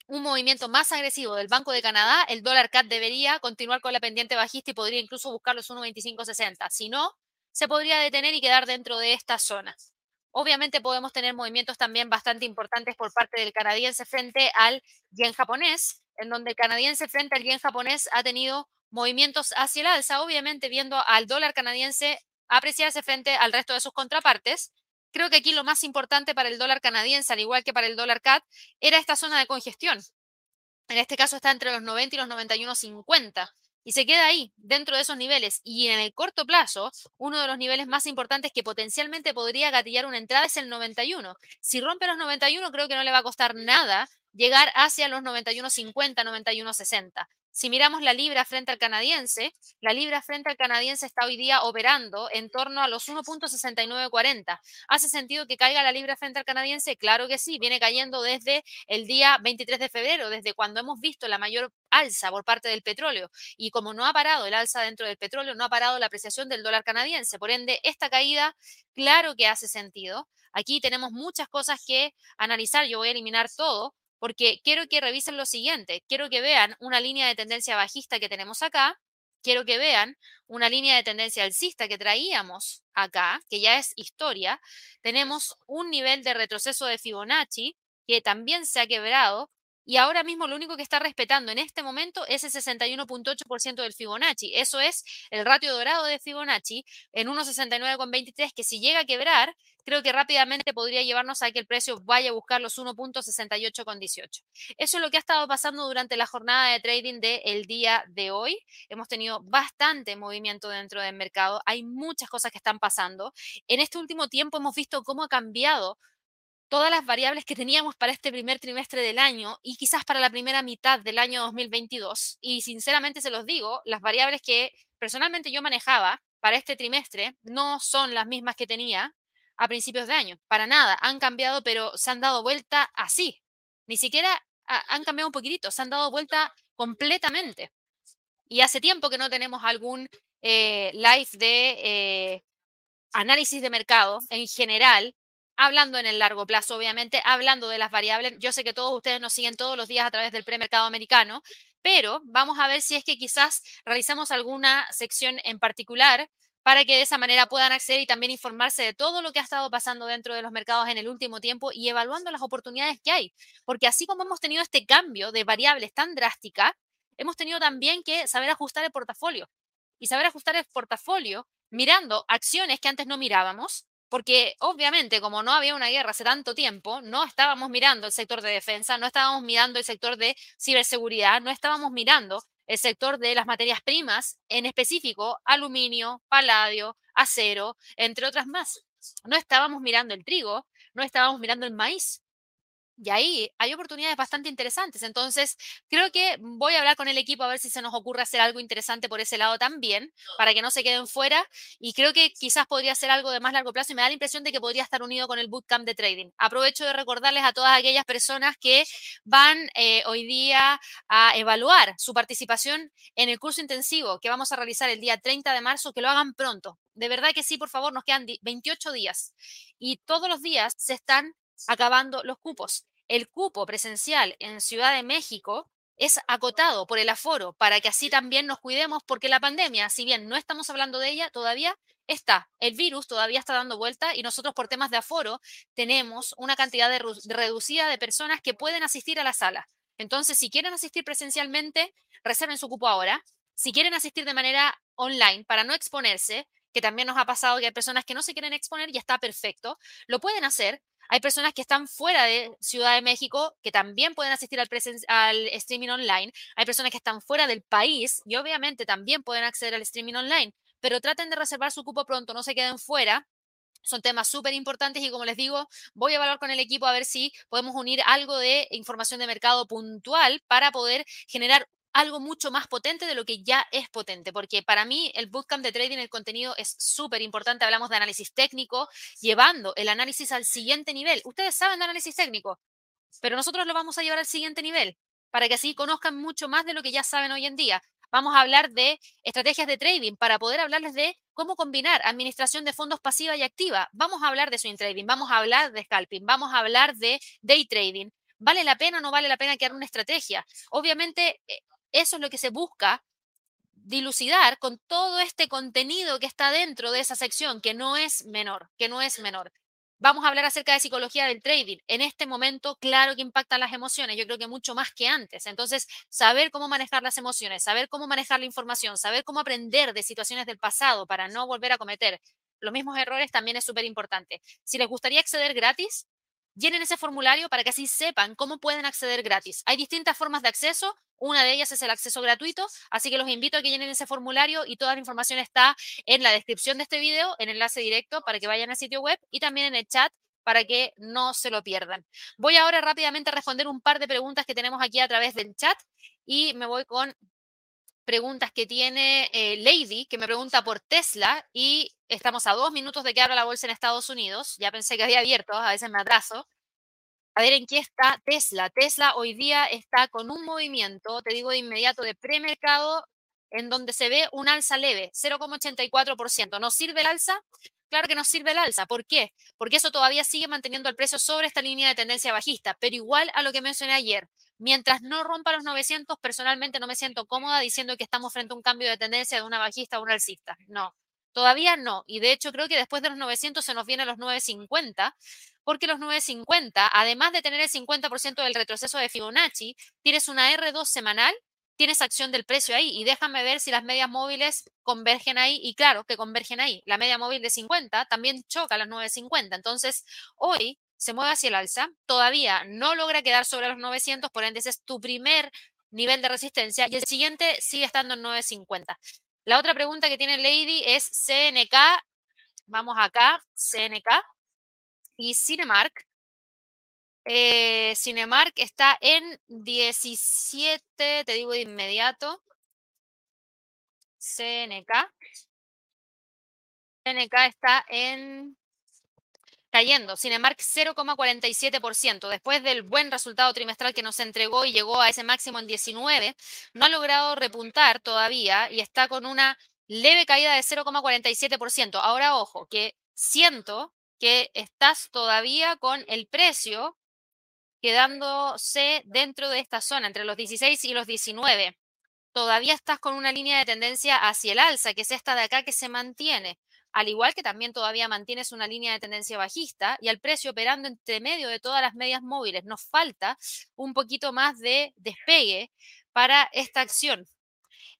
un movimiento más agresivo del Banco de Canadá, el dólar CAT debería continuar con la pendiente bajista y podría incluso buscar los 1.2560. Si no, se podría detener y quedar dentro de esta zona. Obviamente podemos tener movimientos también bastante importantes por parte del canadiense frente al yen japonés, en donde el canadiense frente al yen japonés ha tenido movimientos hacia el alza, obviamente viendo al dólar canadiense apreciarse frente al resto de sus contrapartes. Creo que aquí lo más importante para el dólar canadiense, al igual que para el dólar CAD, era esta zona de congestión. En este caso está entre los 90 y los 91.50 y se queda ahí, dentro de esos niveles. Y en el corto plazo, uno de los niveles más importantes que potencialmente podría gatillar una entrada es el 91. Si rompe los 91, creo que no le va a costar nada llegar hacia los 91.50, 91.60. Si miramos la libra frente al canadiense, la libra frente al canadiense está hoy día operando en torno a los 1.6940. ¿Hace sentido que caiga la libra frente al canadiense? Claro que sí, viene cayendo desde el día 23 de febrero, desde cuando hemos visto la mayor alza por parte del petróleo. Y como no ha parado el alza dentro del petróleo, no ha parado la apreciación del dólar canadiense. Por ende, esta caída, claro que hace sentido. Aquí tenemos muchas cosas que analizar. Yo voy a eliminar todo porque quiero que revisen lo siguiente, quiero que vean una línea de tendencia bajista que tenemos acá, quiero que vean una línea de tendencia alcista que traíamos acá, que ya es historia, tenemos un nivel de retroceso de Fibonacci que también se ha quebrado y ahora mismo lo único que está respetando en este momento es el 61.8% del Fibonacci. Eso es el ratio dorado de Fibonacci en 1,69,23 que si llega a quebrar, creo que rápidamente podría llevarnos a que el precio vaya a buscar los 1.68,18. Eso es lo que ha estado pasando durante la jornada de trading del día de hoy. Hemos tenido bastante movimiento dentro del mercado. Hay muchas cosas que están pasando. En este último tiempo hemos visto cómo ha cambiado todas las variables que teníamos para este primer trimestre del año y quizás para la primera mitad del año 2022. Y sinceramente se los digo, las variables que personalmente yo manejaba para este trimestre no son las mismas que tenía a principios de año. Para nada, han cambiado, pero se han dado vuelta así. Ni siquiera han cambiado un poquitito, se han dado vuelta completamente. Y hace tiempo que no tenemos algún eh, live de eh, análisis de mercado en general hablando en el largo plazo, obviamente, hablando de las variables. Yo sé que todos ustedes nos siguen todos los días a través del premercado americano, pero vamos a ver si es que quizás realizamos alguna sección en particular para que de esa manera puedan acceder y también informarse de todo lo que ha estado pasando dentro de los mercados en el último tiempo y evaluando las oportunidades que hay. Porque así como hemos tenido este cambio de variables tan drástica, hemos tenido también que saber ajustar el portafolio. Y saber ajustar el portafolio mirando acciones que antes no mirábamos, porque obviamente como no había una guerra hace tanto tiempo, no estábamos mirando el sector de defensa, no estábamos mirando el sector de ciberseguridad, no estábamos mirando el sector de las materias primas, en específico aluminio, paladio, acero, entre otras más. No estábamos mirando el trigo, no estábamos mirando el maíz, y ahí hay oportunidades bastante interesantes. Entonces, creo que voy a hablar con el equipo a ver si se nos ocurre hacer algo interesante por ese lado también, para que no se queden fuera. Y creo que quizás podría ser algo de más largo plazo y me da la impresión de que podría estar unido con el bootcamp de trading. Aprovecho de recordarles a todas aquellas personas que van eh, hoy día a evaluar su participación en el curso intensivo que vamos a realizar el día 30 de marzo, que lo hagan pronto. De verdad que sí, por favor, nos quedan 28 días y todos los días se están acabando los cupos el cupo presencial en Ciudad de México es acotado por el aforo para que así también nos cuidemos porque la pandemia, si bien no estamos hablando de ella, todavía está. El virus todavía está dando vuelta y nosotros por temas de aforo tenemos una cantidad reducida de personas que pueden asistir a la sala. Entonces, si quieren asistir presencialmente, reserven su cupo ahora. Si quieren asistir de manera online para no exponerse, que también nos ha pasado que hay personas que no se quieren exponer y está perfecto, lo pueden hacer hay personas que están fuera de Ciudad de México que también pueden asistir al, al streaming online. Hay personas que están fuera del país y obviamente también pueden acceder al streaming online. Pero traten de reservar su cupo pronto, no se queden fuera. Son temas súper importantes y como les digo, voy a evaluar con el equipo a ver si podemos unir algo de información de mercado puntual para poder generar algo mucho más potente de lo que ya es potente, porque para mí el bootcamp de trading, el contenido es súper importante. Hablamos de análisis técnico, llevando el análisis al siguiente nivel. Ustedes saben de análisis técnico, pero nosotros lo vamos a llevar al siguiente nivel para que así conozcan mucho más de lo que ya saben hoy en día. Vamos a hablar de estrategias de trading para poder hablarles de cómo combinar administración de fondos pasiva y activa. Vamos a hablar de swing trading, vamos a hablar de scalping, vamos a hablar de day trading. ¿Vale la pena o no vale la pena crear una estrategia? Obviamente, eh, eso es lo que se busca dilucidar con todo este contenido que está dentro de esa sección, que no es menor, que no es menor. Vamos a hablar acerca de psicología del trading. En este momento, claro que impactan las emociones, yo creo que mucho más que antes. Entonces, saber cómo manejar las emociones, saber cómo manejar la información, saber cómo aprender de situaciones del pasado para no volver a cometer los mismos errores también es súper importante. Si les gustaría acceder gratis, llenen ese formulario para que así sepan cómo pueden acceder gratis. Hay distintas formas de acceso, una de ellas es el acceso gratuito, así que los invito a que llenen ese formulario y toda la información está en la descripción de este video, en enlace directo para que vayan al sitio web y también en el chat para que no se lo pierdan. Voy ahora rápidamente a responder un par de preguntas que tenemos aquí a través del chat y me voy con preguntas que tiene eh, Lady, que me pregunta por Tesla y estamos a dos minutos de que abra la bolsa en Estados Unidos. Ya pensé que había abierto, a veces me atraso. A ver en qué está Tesla. Tesla hoy día está con un movimiento, te digo de inmediato, de premercado en donde se ve un alza leve, 0,84%. ¿No sirve el alza? Claro que no sirve el alza. ¿Por qué? Porque eso todavía sigue manteniendo el precio sobre esta línea de tendencia bajista, pero igual a lo que mencioné ayer. Mientras no rompa los 900, personalmente no me siento cómoda diciendo que estamos frente a un cambio de tendencia de una bajista a una alcista. No, Todavía no. Y de hecho creo que después de los 900 se nos vienen los 950, porque los 950, además de tener el 50% del retroceso de Fibonacci, tienes una R2 semanal, tienes acción del precio ahí y déjame ver si las medias móviles convergen ahí. Y claro que convergen ahí. La media móvil de 50 también choca a las 950. Entonces, hoy se mueve hacia el alza, todavía no logra quedar sobre los 900, por ende ese es tu primer nivel de resistencia y el siguiente sigue estando en 950. La otra pregunta que tiene Lady es CNK, vamos acá, CNK y Cinemark. Eh, Cinemark está en 17, te digo de inmediato. CNK. CNK está en cayendo. Cinemark 0,47%. Después del buen resultado trimestral que nos entregó y llegó a ese máximo en 19, no ha logrado repuntar todavía y está con una leve caída de 0,47%. Ahora, ojo, que siento que estás todavía con el precio quedándose dentro de esta zona, entre los 16 y los 19. Todavía estás con una línea de tendencia hacia el alza, que es esta de acá que se mantiene al igual que también todavía mantienes una línea de tendencia bajista y al precio operando entre medio de todas las medias móviles. Nos falta un poquito más de despegue para esta acción.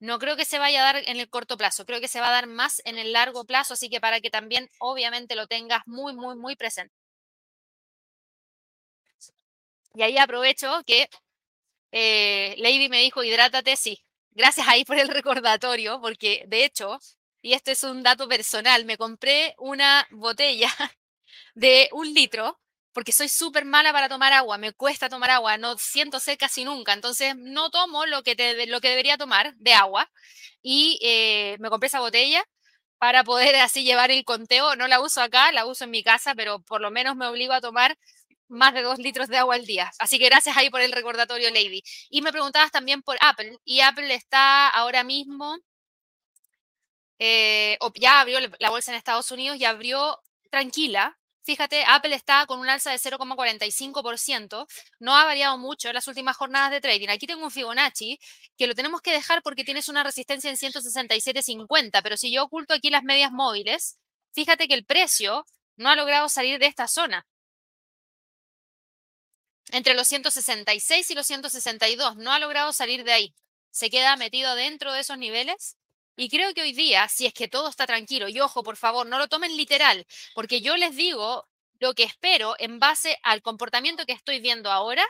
No creo que se vaya a dar en el corto plazo, creo que se va a dar más en el largo plazo, así que para que también obviamente lo tengas muy, muy, muy presente. Y ahí aprovecho que eh, Lady me dijo, hidrátate, sí. Gracias ahí por el recordatorio, porque de hecho y esto es un dato personal, me compré una botella *laughs* de un litro porque soy súper mala para tomar agua, me cuesta tomar agua, no siento sed casi nunca, entonces no tomo lo que, te, lo que debería tomar de agua y eh, me compré esa botella para poder *laughs* así llevar el conteo, no la uso acá, la uso en mi casa, pero por lo menos me obligo a tomar más de dos litros de agua al día. Así que gracias ahí por el recordatorio, Lady. Y me preguntabas también por Apple, y Apple está ahora mismo eh, ya abrió la bolsa en Estados Unidos y abrió tranquila. Fíjate, Apple está con un alza de 0,45%, no ha variado mucho en las últimas jornadas de trading. Aquí tengo un Fibonacci que lo tenemos que dejar porque tienes una resistencia en 167.50, pero si yo oculto aquí las medias móviles, fíjate que el precio no ha logrado salir de esta zona. Entre los 166 y los 162, no ha logrado salir de ahí. Se queda metido dentro de esos niveles y creo que hoy día, si es que todo está tranquilo, y ojo, por favor, no lo tomen literal, porque yo les digo lo que espero en base al comportamiento que estoy viendo ahora,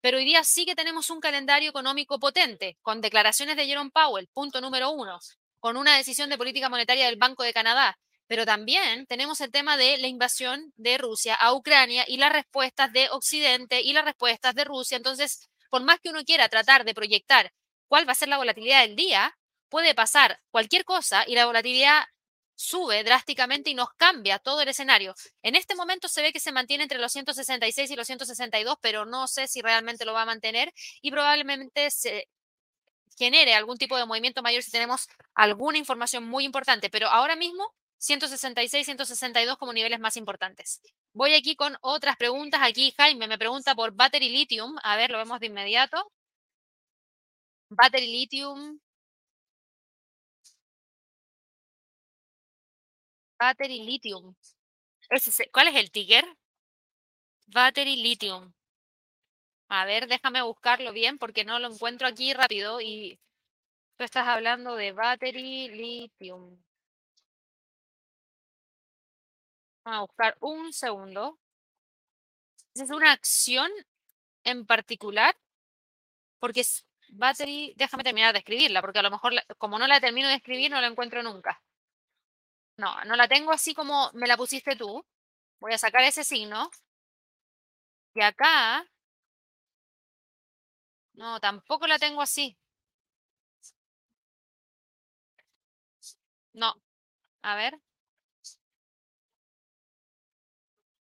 pero hoy día sí que tenemos un calendario económico potente, con declaraciones de Jerome Powell, punto número uno, con una decisión de política monetaria del Banco de Canadá, pero también tenemos el tema de la invasión de Rusia a Ucrania y las respuestas de Occidente y las respuestas de Rusia. Entonces, por más que uno quiera tratar de proyectar cuál va a ser la volatilidad del día, puede pasar cualquier cosa y la volatilidad sube drásticamente y nos cambia todo el escenario. En este momento se ve que se mantiene entre los 166 y los 162, pero no sé si realmente lo va a mantener y probablemente se genere algún tipo de movimiento mayor si tenemos alguna información muy importante, pero ahora mismo 166, 162 como niveles más importantes. Voy aquí con otras preguntas. Aquí Jaime me pregunta por Battery Lithium. A ver, lo vemos de inmediato. Battery Lithium. Battery Lithium. ¿Cuál es el ticker? Battery Lithium. A ver, déjame buscarlo bien porque no lo encuentro aquí rápido y tú estás hablando de Battery Lithium. Vamos a buscar un segundo. ¿Es una acción en particular? Porque es Battery, déjame terminar de escribirla, porque a lo mejor como no la termino de escribir no la encuentro nunca. No, no la tengo así como me la pusiste tú. Voy a sacar ese signo. Y acá, no, tampoco la tengo así. No, a ver.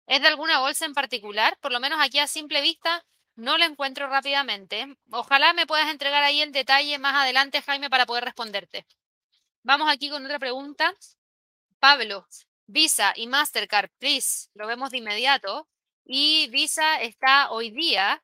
¿Es de alguna bolsa en particular? Por lo menos aquí a simple vista no la encuentro rápidamente. Ojalá me puedas entregar ahí el detalle más adelante, Jaime, para poder responderte. Vamos aquí con otra pregunta. Pablo, Visa y Mastercard, please, lo vemos de inmediato. Y Visa está hoy día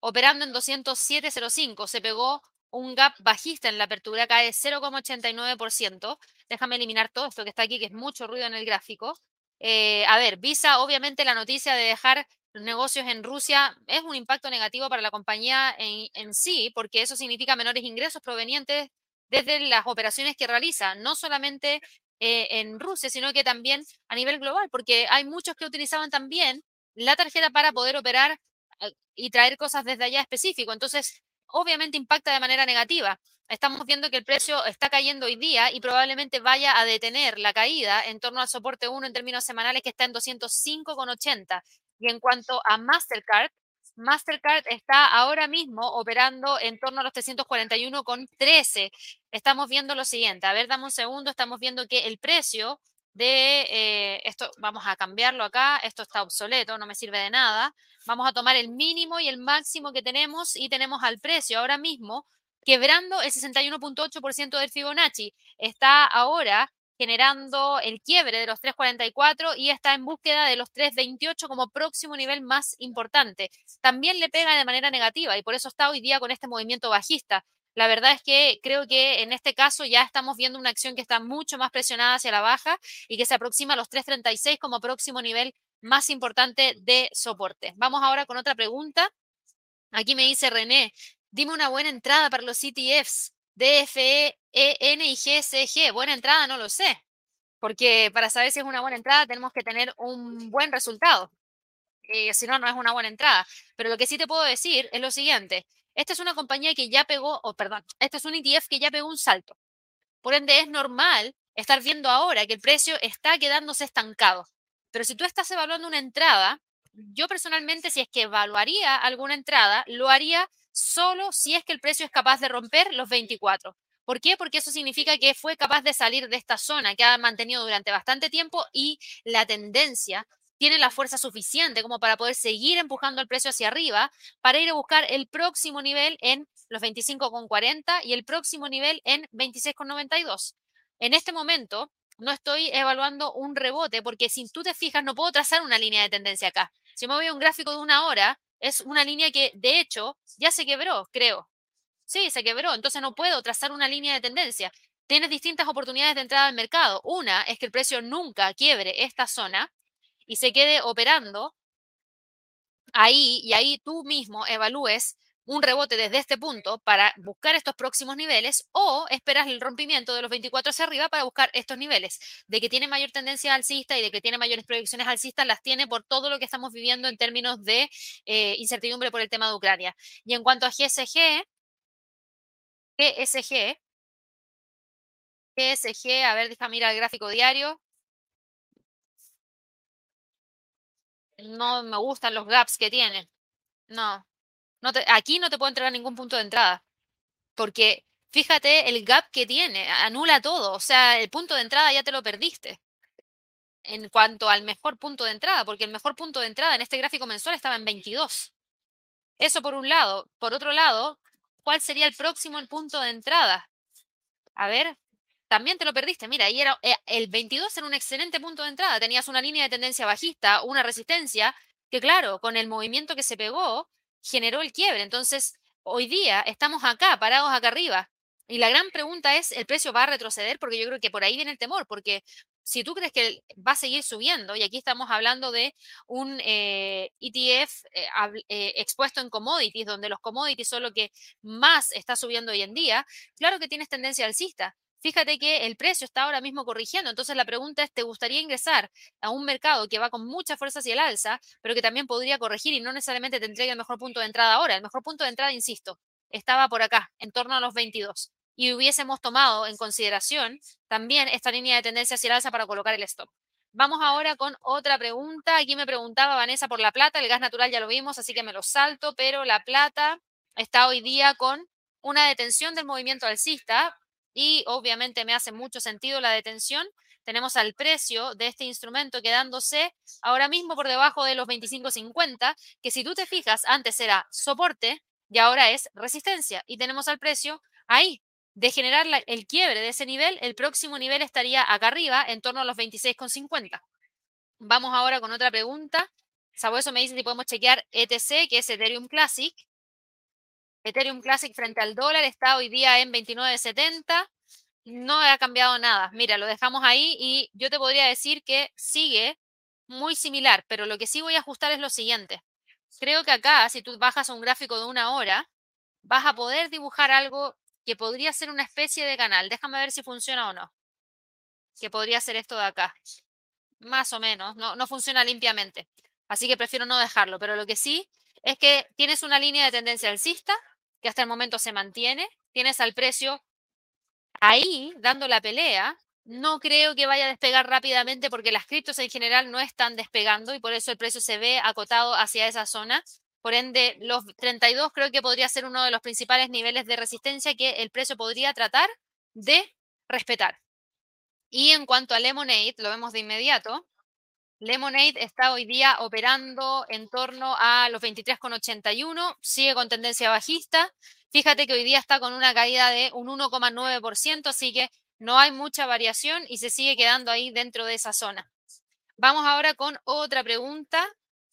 operando en 207.05, se pegó un gap bajista en la apertura, cae 0,89%. Déjame eliminar todo esto que está aquí, que es mucho ruido en el gráfico. Eh, a ver, Visa, obviamente la noticia de dejar negocios en Rusia es un impacto negativo para la compañía en, sí, porque eso significa menores ingresos provenientes desde las operaciones que realiza, no solamente eh, en Rusia, sino que también a nivel global, porque hay muchos que utilizaban también la tarjeta para poder operar eh, y traer cosas desde allá específico. Entonces, obviamente impacta de manera negativa. Estamos viendo que el precio está cayendo hoy día y probablemente vaya a detener la caída en torno al soporte 1 en términos semanales que está en 205,80. Y en cuanto a Mastercard, Mastercard está ahora mismo operando en torno a los 341,13. Estamos viendo lo siguiente. A ver, dame un segundo. Estamos viendo que el precio de eh, esto, vamos a cambiarlo acá. Esto está obsoleto, no me sirve de nada. Vamos a tomar el mínimo y el máximo que tenemos y tenemos al precio ahora mismo quebrando el 61.8% del Fibonacci. Está ahora generando el quiebre de los 3.44 y está en búsqueda de los 3.28 como próximo nivel más importante. También le pega de manera negativa y por eso está hoy día con este movimiento bajista. La verdad es que creo que en este caso ya estamos viendo una acción que está mucho más presionada hacia la baja y que se aproxima a los 3.36 como próximo nivel más importante de soporte. Vamos ahora con otra pregunta. Aquí me dice René, dime una buena entrada para los ETFs. DFE, EN y GSG. Buena entrada, no lo sé. Porque para saber si es una buena entrada tenemos que tener un buen resultado. Eh, si no, no es una buena entrada. Pero lo que sí te puedo decir es lo siguiente. Esta es una compañía que ya pegó, o perdón, este es un ETF que ya pegó un salto. Por ende, es normal estar viendo ahora que el precio está quedándose estancado. Pero si tú estás evaluando una entrada, yo personalmente, si es que evaluaría alguna entrada, lo haría solo si es que el precio es capaz de romper los 24. ¿Por qué? Porque eso significa que fue capaz de salir de esta zona que ha mantenido durante bastante tiempo y la tendencia tiene la fuerza suficiente como para poder seguir empujando el precio hacia arriba para ir a buscar el próximo nivel en los 25,40 y el próximo nivel en 26,92. En este momento no estoy evaluando un rebote porque si tú te fijas no puedo trazar una línea de tendencia acá. Si me voy a un gráfico de una hora, es una línea que de hecho ya se quebró, creo. Sí, se quebró, entonces no puedo trazar una línea de tendencia. Tienes distintas oportunidades de entrada al mercado. Una es que el precio nunca quiebre esta zona y se quede operando ahí y ahí tú mismo evalúes un rebote desde este punto para buscar estos próximos niveles o esperas el rompimiento de los 24 hacia arriba para buscar estos niveles. De que tiene mayor tendencia alcista y de que tiene mayores proyecciones alcistas, las tiene por todo lo que estamos viviendo en términos de eh, incertidumbre por el tema de Ucrania. Y en cuanto a GSG, GSG, GSG, a ver, déjame mirar el gráfico diario. No me gustan los gaps que tiene. No, aquí no te puedo entregar ningún punto de entrada, porque fíjate el gap que tiene, anula todo, o sea, el punto de entrada ya te lo perdiste. En cuanto al mejor punto de entrada, porque el mejor punto de entrada en este gráfico mensual estaba en 22. Eso por un lado. Por otro lado, ¿cuál sería el próximo punto de entrada? A ver, también te lo perdiste. Mira, ahí era eh, el 22 era un excelente punto de entrada. Tenías una línea de tendencia bajista, una resistencia, que claro, con el movimiento que se pegó, generó el quiebre. Entonces, hoy día estamos acá, parados acá arriba. Y la gran pregunta es, ¿el precio va a retroceder? Porque yo creo que por ahí viene el temor, porque si tú crees que va a seguir subiendo, y aquí estamos hablando de un ETF eh, e eh, expuesto en commodities, donde los commodities son lo que más está subiendo hoy en día, claro que tienes tendencia alcista. Fíjate que el precio está ahora mismo corrigiendo. Entonces la pregunta es, ¿te gustaría ingresar a un mercado que va con mucha fuerza hacia el alza, pero que también podría corregir y no necesariamente te entregue el mejor punto de entrada ahora? El mejor punto de entrada, insisto, estaba por acá, en torno a los 22. Y hubiésemos tomado en consideración también esta línea de tendencia hacia el alza para colocar el stop. Vamos ahora con otra pregunta. Aquí me preguntaba Vanessa por la plata. El gas natural ya lo vimos, así que me lo salto, pero la plata está hoy día con una detención del movimiento alcista y obviamente me hace mucho sentido la detención. Tenemos al precio de este instrumento quedándose ahora mismo por debajo de los 25.50, que si tú te fijas, antes era soporte y ahora es resistencia. Y tenemos al precio ahí. De generar el quiebre de ese nivel, el próximo nivel estaría acá arriba, en torno a los 26,50. Vamos ahora con otra pregunta. Sabueso me dice si podemos chequear ETC, que es Ethereum Classic. Ethereum Classic frente al dólar está hoy día en 29.70. No ha cambiado nada. Mira, lo dejamos ahí y yo te podría decir que sigue muy similar, pero lo que sí voy a ajustar es lo siguiente. Creo que acá, si tú bajas un gráfico de una hora, vas a poder dibujar algo que podría ser una especie de canal. Déjame ver si funciona o no. Que podría ser esto de acá. Más o menos. No, no funciona limpiamente. Así que prefiero no dejarlo. Pero lo que sí es que tienes una línea de tendencia alcista que hasta el momento se mantiene. Tienes al precio ahí dando la pelea. No creo que vaya a despegar rápidamente porque las criptos en general no están despegando y por eso el precio se ve acotado hacia esa zona. Por ende, los 32 creo que podría ser uno de los principales niveles de resistencia que el precio podría tratar de respetar. Y en cuanto a Lemonade, lo vemos de inmediato. Lemonade está hoy día operando en torno a los 23,81, sigue con tendencia bajista. Fíjate que hoy día está con una caída de un 1,9%, así que no hay mucha variación y se sigue quedando ahí dentro de esa zona. Vamos ahora con otra pregunta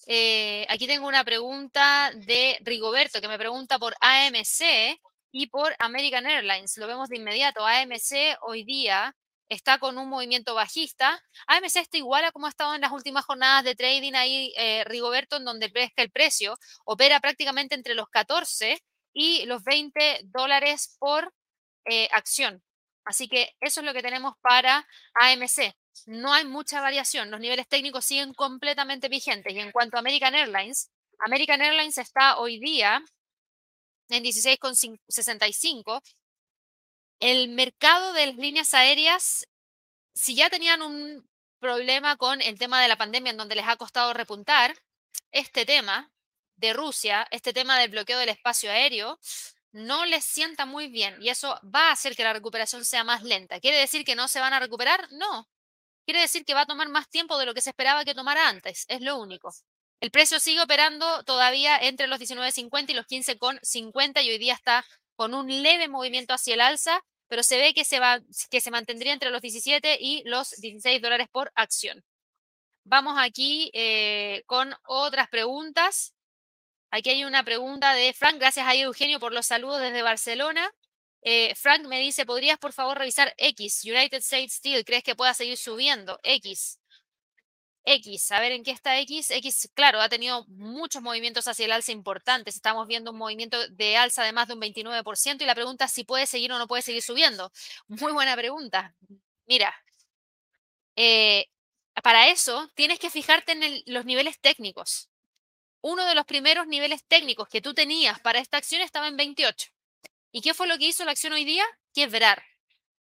eh, aquí tengo una pregunta de Rigoberto que me pregunta por AMC y por American Airlines. Lo vemos de inmediato. AMC hoy día está con un movimiento bajista. AMC está igual a como ha estado en las últimas jornadas de trading ahí, eh, Rigoberto, en donde pesca el precio opera prácticamente entre los 14 y los 20 dólares por eh, acción. Así que eso es lo que tenemos para AMC no hay mucha variación. Los niveles técnicos siguen completamente vigentes. Y en cuanto a American Airlines, American Airlines está hoy día en 16,65. El mercado de las líneas aéreas, si ya tenían un problema con el tema de la pandemia en donde les ha costado repuntar, este tema de Rusia, este tema del bloqueo del espacio aéreo, no les sienta muy bien y eso va a hacer que la recuperación sea más lenta. ¿Quiere decir que no se van a recuperar? No, quiere decir que va a tomar más tiempo de lo que se esperaba que tomara antes, es lo único. El precio sigue operando todavía entre los 19.50 y los 15.50 y hoy día está con un leve movimiento hacia el alza, pero se ve que se, va, que se mantendría entre los 17 y los 16 dólares por acción. Vamos aquí eh, con otras preguntas. Aquí hay una pregunta de Frank. Gracias a Eugenio por los saludos desde Barcelona. Eh, Frank me dice, ¿podrías por favor revisar X? United States Steel, ¿crees que pueda seguir subiendo? X. X, a ver en qué está X. X, claro, ha tenido muchos movimientos hacia el alza importantes. Estamos viendo un movimiento de alza de más de un 29% y la pregunta es si puede seguir o no puede seguir subiendo. Muy buena pregunta. Mira, eh, para eso tienes que fijarte en los niveles técnicos. Uno de los primeros niveles técnicos que tú tenías para esta acción estaba en 28. ¿Y qué fue lo que hizo la acción hoy día? Quebrar.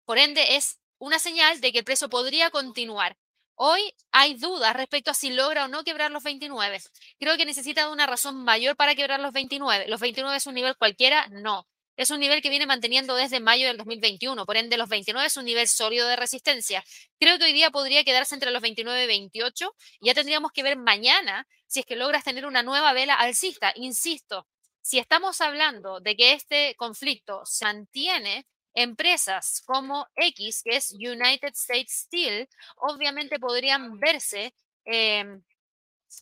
Por ende, es una señal de que el precio podría continuar. Hoy hay dudas respecto a si logra o no quebrar los 29. Creo que necesita una razón mayor para quebrar los 29. ¿Los 29 es un nivel cualquiera? No. Es un nivel que viene manteniendo desde mayo del 2021. Por ende, los 29 es un nivel sólido de resistencia. Creo que hoy día podría quedarse entre los 29 y 28. Ya tendríamos que ver mañana si es que logras tener una nueva vela alcista. Insisto, si estamos hablando de que este conflicto se mantiene, empresas como X, que es United States Steel, obviamente podrían verse em,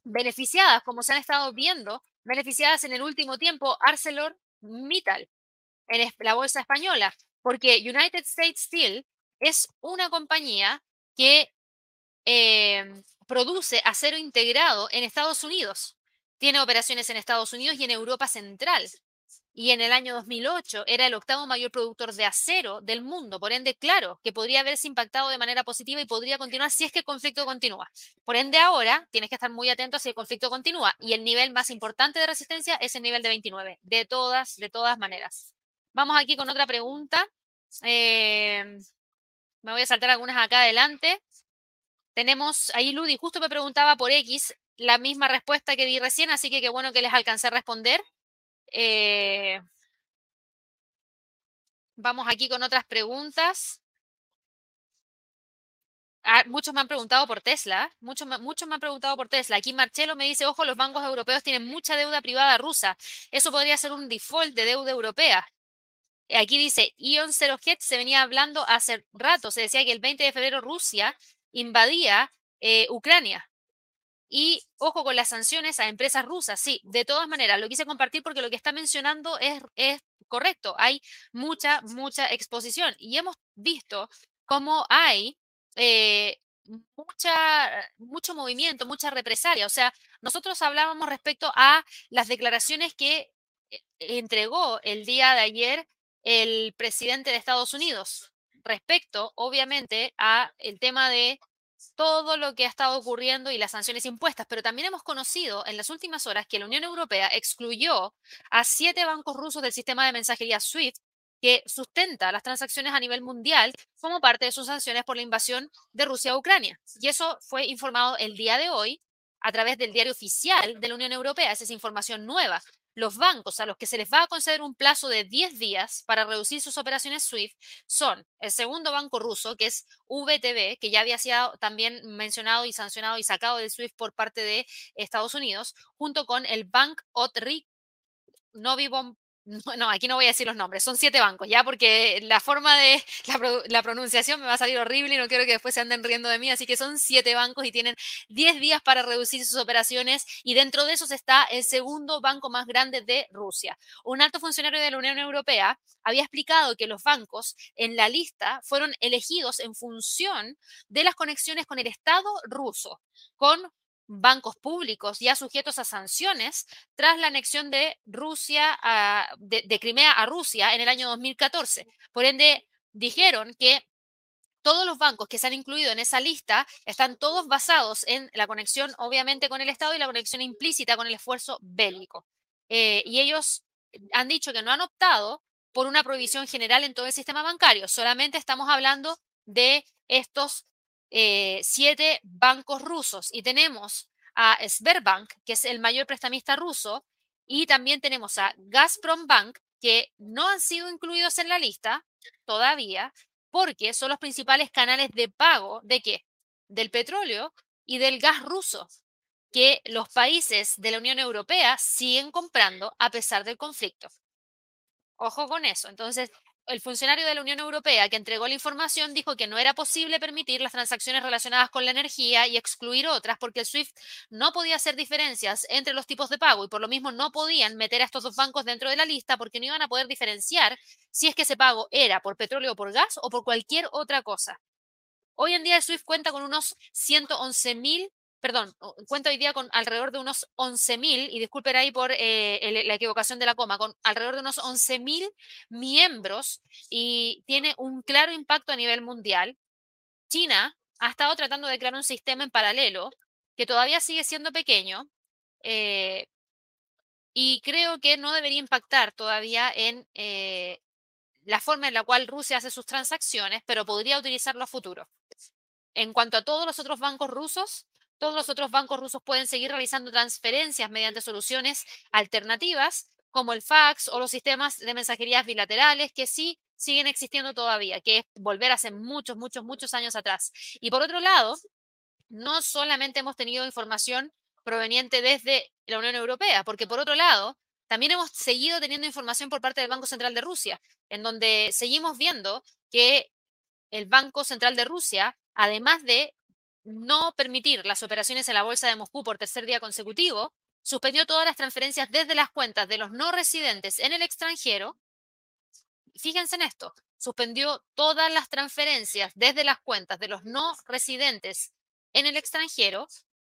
beneficiadas, como se han estado viendo, beneficiadas en el último tiempo ArcelorMittal en la bolsa española, porque United States Steel es una compañía que em, produce acero integrado en Estados Unidos. Tiene operaciones en Estados Unidos y en Europa Central. Y en el año 2008 era el octavo mayor productor de acero del mundo. Por ende, claro, que podría haberse impactado de manera positiva y podría continuar si es que el conflicto continúa. Por ende, ahora tienes que estar muy atento si el conflicto continúa. Y el nivel más importante de resistencia es el nivel de 29. De todas, de todas maneras. Vamos aquí con otra pregunta. Eh, me voy a saltar algunas acá adelante. Tenemos ahí Ludi, justo me preguntaba por X, la misma respuesta que di recién, así que qué bueno que les alcancé a responder. Eh, vamos aquí con otras preguntas. Ah, muchos me han preguntado por Tesla, muchos, muchos me han preguntado por Tesla. Aquí Marcelo me dice, ojo, los bancos europeos tienen mucha deuda privada rusa. Eso podría ser un default de deuda europea. Aquí dice, Ion Zero Jet se venía hablando hace rato, se decía que el 20 de febrero Rusia invadía eh, Ucrania Y ojo con las sanciones a empresas rusas. Sí, de todas maneras, lo quise compartir porque lo que está mencionando es, es correcto. Hay mucha, mucha exposición y hemos visto cómo hay eh, mucha, mucho movimiento, mucha represalia. O sea, nosotros hablábamos respecto a las declaraciones que eh, entregó el día de ayer el presidente de Estados Unidos respecto, obviamente, a el tema de todo lo que ha estado ocurriendo y las sanciones impuestas, pero también hemos conocido en las últimas horas que la Unión Europea excluyó a siete bancos rusos del sistema de mensajería SWIFT que sustenta las transacciones a nivel mundial como parte de sus sanciones por la invasión de Rusia a Ucrania. Y eso fue informado el día de hoy a través del diario oficial de la Unión Europea. Esa es información nueva. Los bancos a los que se les va a conceder un plazo de 10 días para reducir sus operaciones SWIFT son el segundo banco ruso, que es VTB, que ya había sido también mencionado y sancionado y sacado del SWIFT por parte de Estados Unidos, junto con el Bank Otri Novibom no, aquí no voy a decir los nombres, son siete bancos, ya, porque la forma de *laughs* la, pronunciación me va a salir horrible y no quiero que después se anden riendo de mí, así que son siete bancos y tienen diez días para reducir sus operaciones y dentro de esos está el segundo banco más grande de Rusia. Un alto funcionario de la Unión Europea había explicado que los bancos en la lista fueron elegidos en función de las conexiones con el Estado ruso, con bancos públicos ya sujetos a sanciones tras la anexión de Rusia de, Crimea a Rusia en el año 2014. Por ende, dijeron que todos los bancos que se han incluido en esa lista están todos basados en la conexión, obviamente, con el Estado y la conexión implícita con el esfuerzo bélico. Eh, y ellos han dicho que no han optado por una prohibición general en todo el sistema bancario. Solamente estamos hablando de estos eh, siete bancos rusos y tenemos a Sberbank, que es el mayor prestamista ruso, y también tenemos a Gazprom Bank, que no han sido incluidos en la lista todavía, porque son los principales canales de pago de qué? Del petróleo y del gas ruso, que los países de la Unión Europea siguen comprando a pesar del conflicto. Ojo con eso. Entonces, el funcionario de la Unión Europea que entregó la información dijo que no era posible permitir las transacciones relacionadas con la energía y excluir otras porque el SWIFT no podía hacer diferencias entre los tipos de pago y por lo mismo no podían meter a estos dos bancos dentro de la lista porque no iban a poder diferenciar si es que ese pago era por petróleo o por gas o por cualquier otra cosa. Hoy en día el SWIFT cuenta con unos 111 mil perdón, cuento hoy día con alrededor de unos 11.000, y disculpen ahí por eh, la equivocación de la coma, con alrededor de unos 11.000 miembros y tiene un claro impacto a nivel mundial. China ha estado tratando de crear un sistema en paralelo que todavía sigue siendo pequeño eh, y creo que no debería impactar todavía en eh, la forma en la cual Rusia hace sus transacciones, pero podría utilizarlo a futuro. En cuanto a todos los otros bancos rusos, todos los otros bancos rusos pueden seguir realizando transferencias mediante soluciones alternativas como el fax o los sistemas de mensajerías bilaterales que sí siguen existiendo todavía, que es volver hace muchos, muchos, muchos años atrás. Y por otro lado, no solamente hemos tenido información proveniente desde la Unión Europea, porque por otro lado, también hemos seguido teniendo información por parte del Banco Central de Rusia, en donde seguimos viendo que el Banco Central de Rusia, además de no permitir las operaciones en la Bolsa de Moscú por tercer día consecutivo, suspendió todas las transferencias desde las cuentas de los no residentes en el extranjero. Fíjense en esto, suspendió todas las transferencias desde las cuentas de los no residentes en el extranjero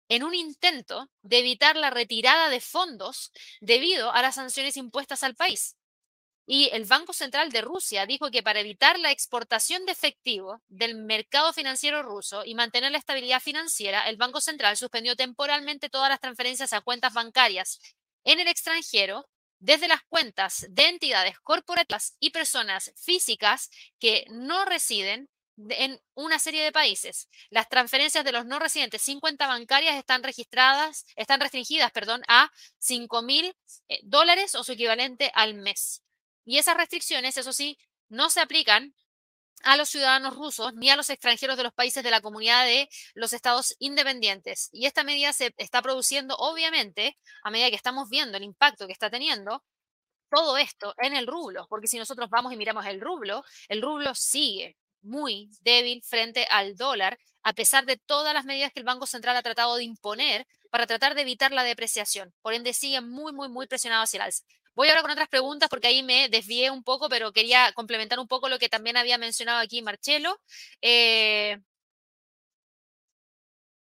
en un intento de evitar la retirada de fondos debido a las sanciones impuestas al país. Y el Banco Central de Rusia dijo que para evitar la exportación de efectivo del mercado financiero ruso y mantener la estabilidad financiera, el Banco Central suspendió temporalmente todas las transferencias a cuentas bancarias en el extranjero desde las cuentas de entidades corporativas y personas físicas que no residen en una serie de países. Las transferencias de los no residentes sin cuenta bancarias están registradas, están restringidas, perdón, a 5 mil eh, dólares o su equivalente al mes. Y esas restricciones, eso sí, no se aplican a los ciudadanos rusos ni a los extranjeros de los países de la comunidad de los estados independientes. Y esta medida se está produciendo, obviamente, a medida que estamos viendo el impacto que está teniendo todo esto en el rublo, porque si nosotros vamos y miramos el rublo, el rublo sigue muy débil frente al dólar, a pesar de todas las medidas que el Banco Central ha tratado de imponer para tratar de evitar la depreciación. Por ende, siguen muy, muy, muy presionados hacia el alza. Voy ahora con otras preguntas porque ahí me desvié un poco, pero quería complementar un poco lo que también había mencionado aquí Marcelo. Eh,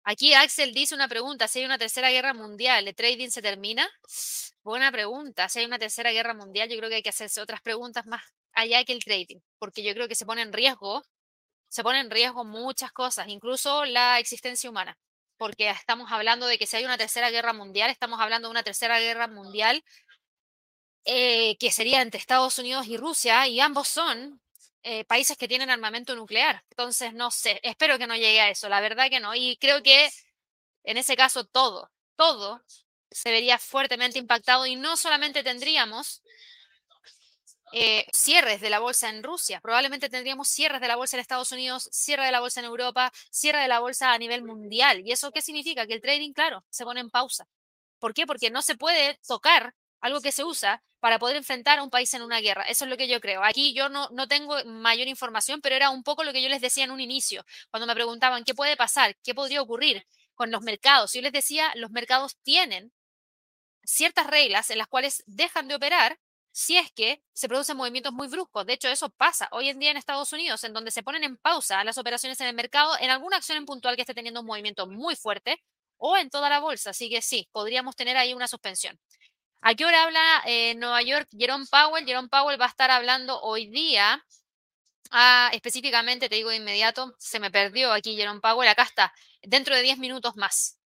aquí Axel dice una pregunta, si hay una tercera guerra mundial, ¿el trading se termina? Buena pregunta, si hay una tercera guerra mundial, yo creo que hay que hacerse otras preguntas más allá que el trading, porque yo creo que se pone en riesgo, se pone en riesgo muchas cosas, incluso la existencia humana, porque estamos hablando de que si hay una tercera guerra mundial, estamos hablando de una tercera guerra mundial eh, que sería entre Estados Unidos y Rusia, y ambos son eh, países que tienen armamento nuclear. Entonces, no sé, espero que no llegue a eso, la verdad que no. Y creo que en ese caso todo, todo se vería fuertemente impactado y no solamente tendríamos eh, cierres de la bolsa en Rusia, probablemente tendríamos cierres de la bolsa en Estados Unidos, cierre de la bolsa en Europa, cierre de la bolsa a nivel mundial. ¿Y eso qué significa? Que el trading, claro, se pone en pausa. ¿Por qué? Porque no se puede tocar algo que se usa para poder enfrentar a un país en una guerra. Eso es lo que yo creo. Aquí yo no, no tengo mayor información, pero era un poco lo que yo les decía en un inicio, cuando me preguntaban qué puede pasar, qué podría ocurrir con los mercados. Yo les decía, los mercados tienen ciertas reglas en las cuales dejan de operar si es que se producen movimientos muy bruscos. De hecho, eso pasa hoy en día en Estados Unidos, en donde se ponen en pausa las operaciones en el mercado en alguna acción en puntual que esté teniendo un movimiento muy fuerte o en toda la bolsa. Así que sí, podríamos tener ahí una suspensión. ¿A qué hora habla en Nueva York Jerome Powell? Jerome Powell va a estar hablando hoy día. Ah, específicamente, te digo de inmediato, se me perdió aquí Jerome Powell. Acá está, dentro de 10 minutos más.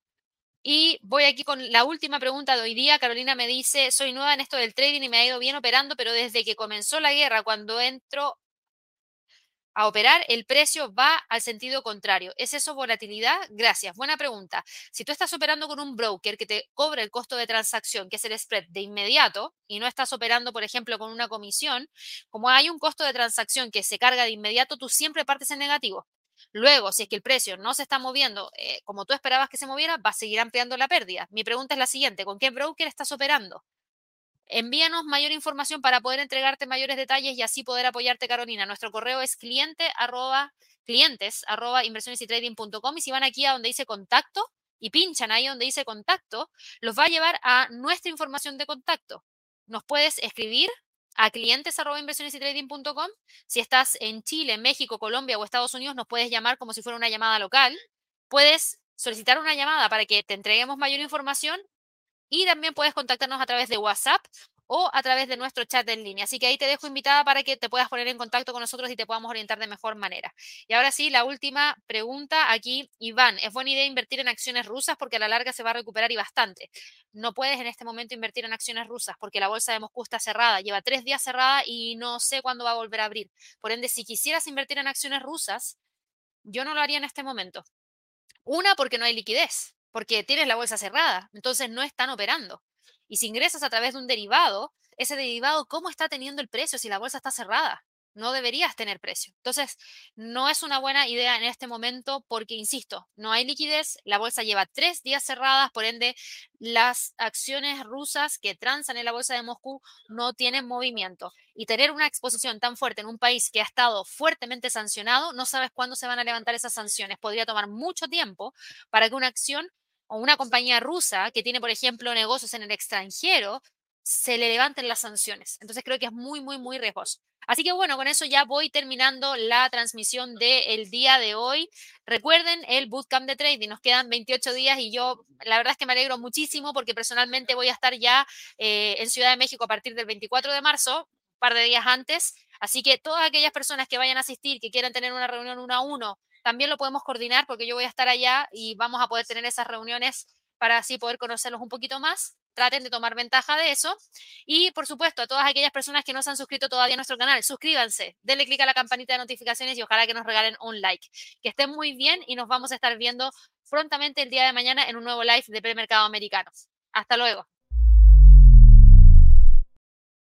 Y voy aquí con la última pregunta de hoy día. Carolina me dice, soy nueva en esto del trading y me ha ido bien operando, pero desde que comenzó la guerra, cuando entro a operar, el precio va al sentido contrario. ¿Es eso volatilidad? Gracias. Buena pregunta. Si tú estás operando con un broker que te cobra el costo de transacción, que es el spread de inmediato, y no estás operando, por ejemplo, con una comisión, como hay un costo de transacción que se carga de inmediato, tú siempre partes en negativo. Luego, si es que el precio no se está moviendo eh, como tú esperabas que se moviera, va a seguir ampliando la pérdida. Mi pregunta es la siguiente, ¿con qué broker estás operando? Envíanos mayor información para poder entregarte mayores detalles y así poder apoyarte, Carolina. Nuestro correo es cliente arroba, clientes arroba inversiones y trading y si van aquí a donde dice contacto y pinchan ahí donde dice contacto, los va a llevar a nuestra información de contacto. Nos puedes escribir a clientes arroba inversiones y trading.com. Si estás en Chile, México, Colombia o Estados Unidos, nos puedes llamar como si fuera una llamada local. Puedes solicitar una llamada para que te entreguemos mayor información y también puedes contactarnos a través de WhatsApp o a través de nuestro chat en línea. Así que ahí te dejo invitada para que te puedas poner en contacto con nosotros y te podamos orientar de mejor manera. Y ahora sí, la última pregunta aquí, Iván, ¿es buena idea invertir en acciones rusas porque a la larga se va a recuperar y bastante? No puedes en este momento invertir en acciones rusas porque la bolsa de Moscú está cerrada, lleva tres días cerrada y no sé cuándo va a volver a abrir. Por ende, si quisieras invertir en acciones rusas, yo no lo haría en este momento. Una, porque no hay liquidez porque tienes la bolsa cerrada, entonces no están operando. Y si ingresas a través de un derivado, ese derivado, ¿cómo está teniendo el precio si la bolsa está cerrada? No deberías tener precio. Entonces, no es una buena idea en este momento porque, insisto, no hay liquidez, la bolsa lleva tres días cerradas, por ende, las acciones rusas que transan en la bolsa de Moscú no tienen movimiento. Y tener una exposición tan fuerte en un país que ha estado fuertemente sancionado, no sabes cuándo se van a levantar esas sanciones. Podría tomar mucho tiempo para que una acción o una compañía rusa que tiene, por ejemplo, negocios en el extranjero, se le levanten las sanciones. Entonces creo que es muy, muy, muy riesgoso. Así que bueno, con eso ya voy terminando la transmisión del día de hoy. Recuerden el bootcamp de trading, nos quedan 28 días y yo la verdad es que me alegro muchísimo porque personalmente voy a estar ya eh, en Ciudad de México a partir del 24 de marzo, un par de días antes. Así que todas aquellas personas que vayan a asistir, que quieran tener una reunión uno a uno, también lo podemos coordinar porque yo voy a estar allá y vamos a poder tener esas reuniones para así poder conocerlos un poquito más traten de tomar ventaja de eso. Y por supuesto, a todas aquellas personas que no se han suscrito todavía a nuestro canal, suscríbanse, denle clic a la campanita de notificaciones y ojalá que nos regalen un like. Que estén muy bien y nos vamos a estar viendo prontamente el día de mañana en un nuevo live de premercado americano. Hasta luego.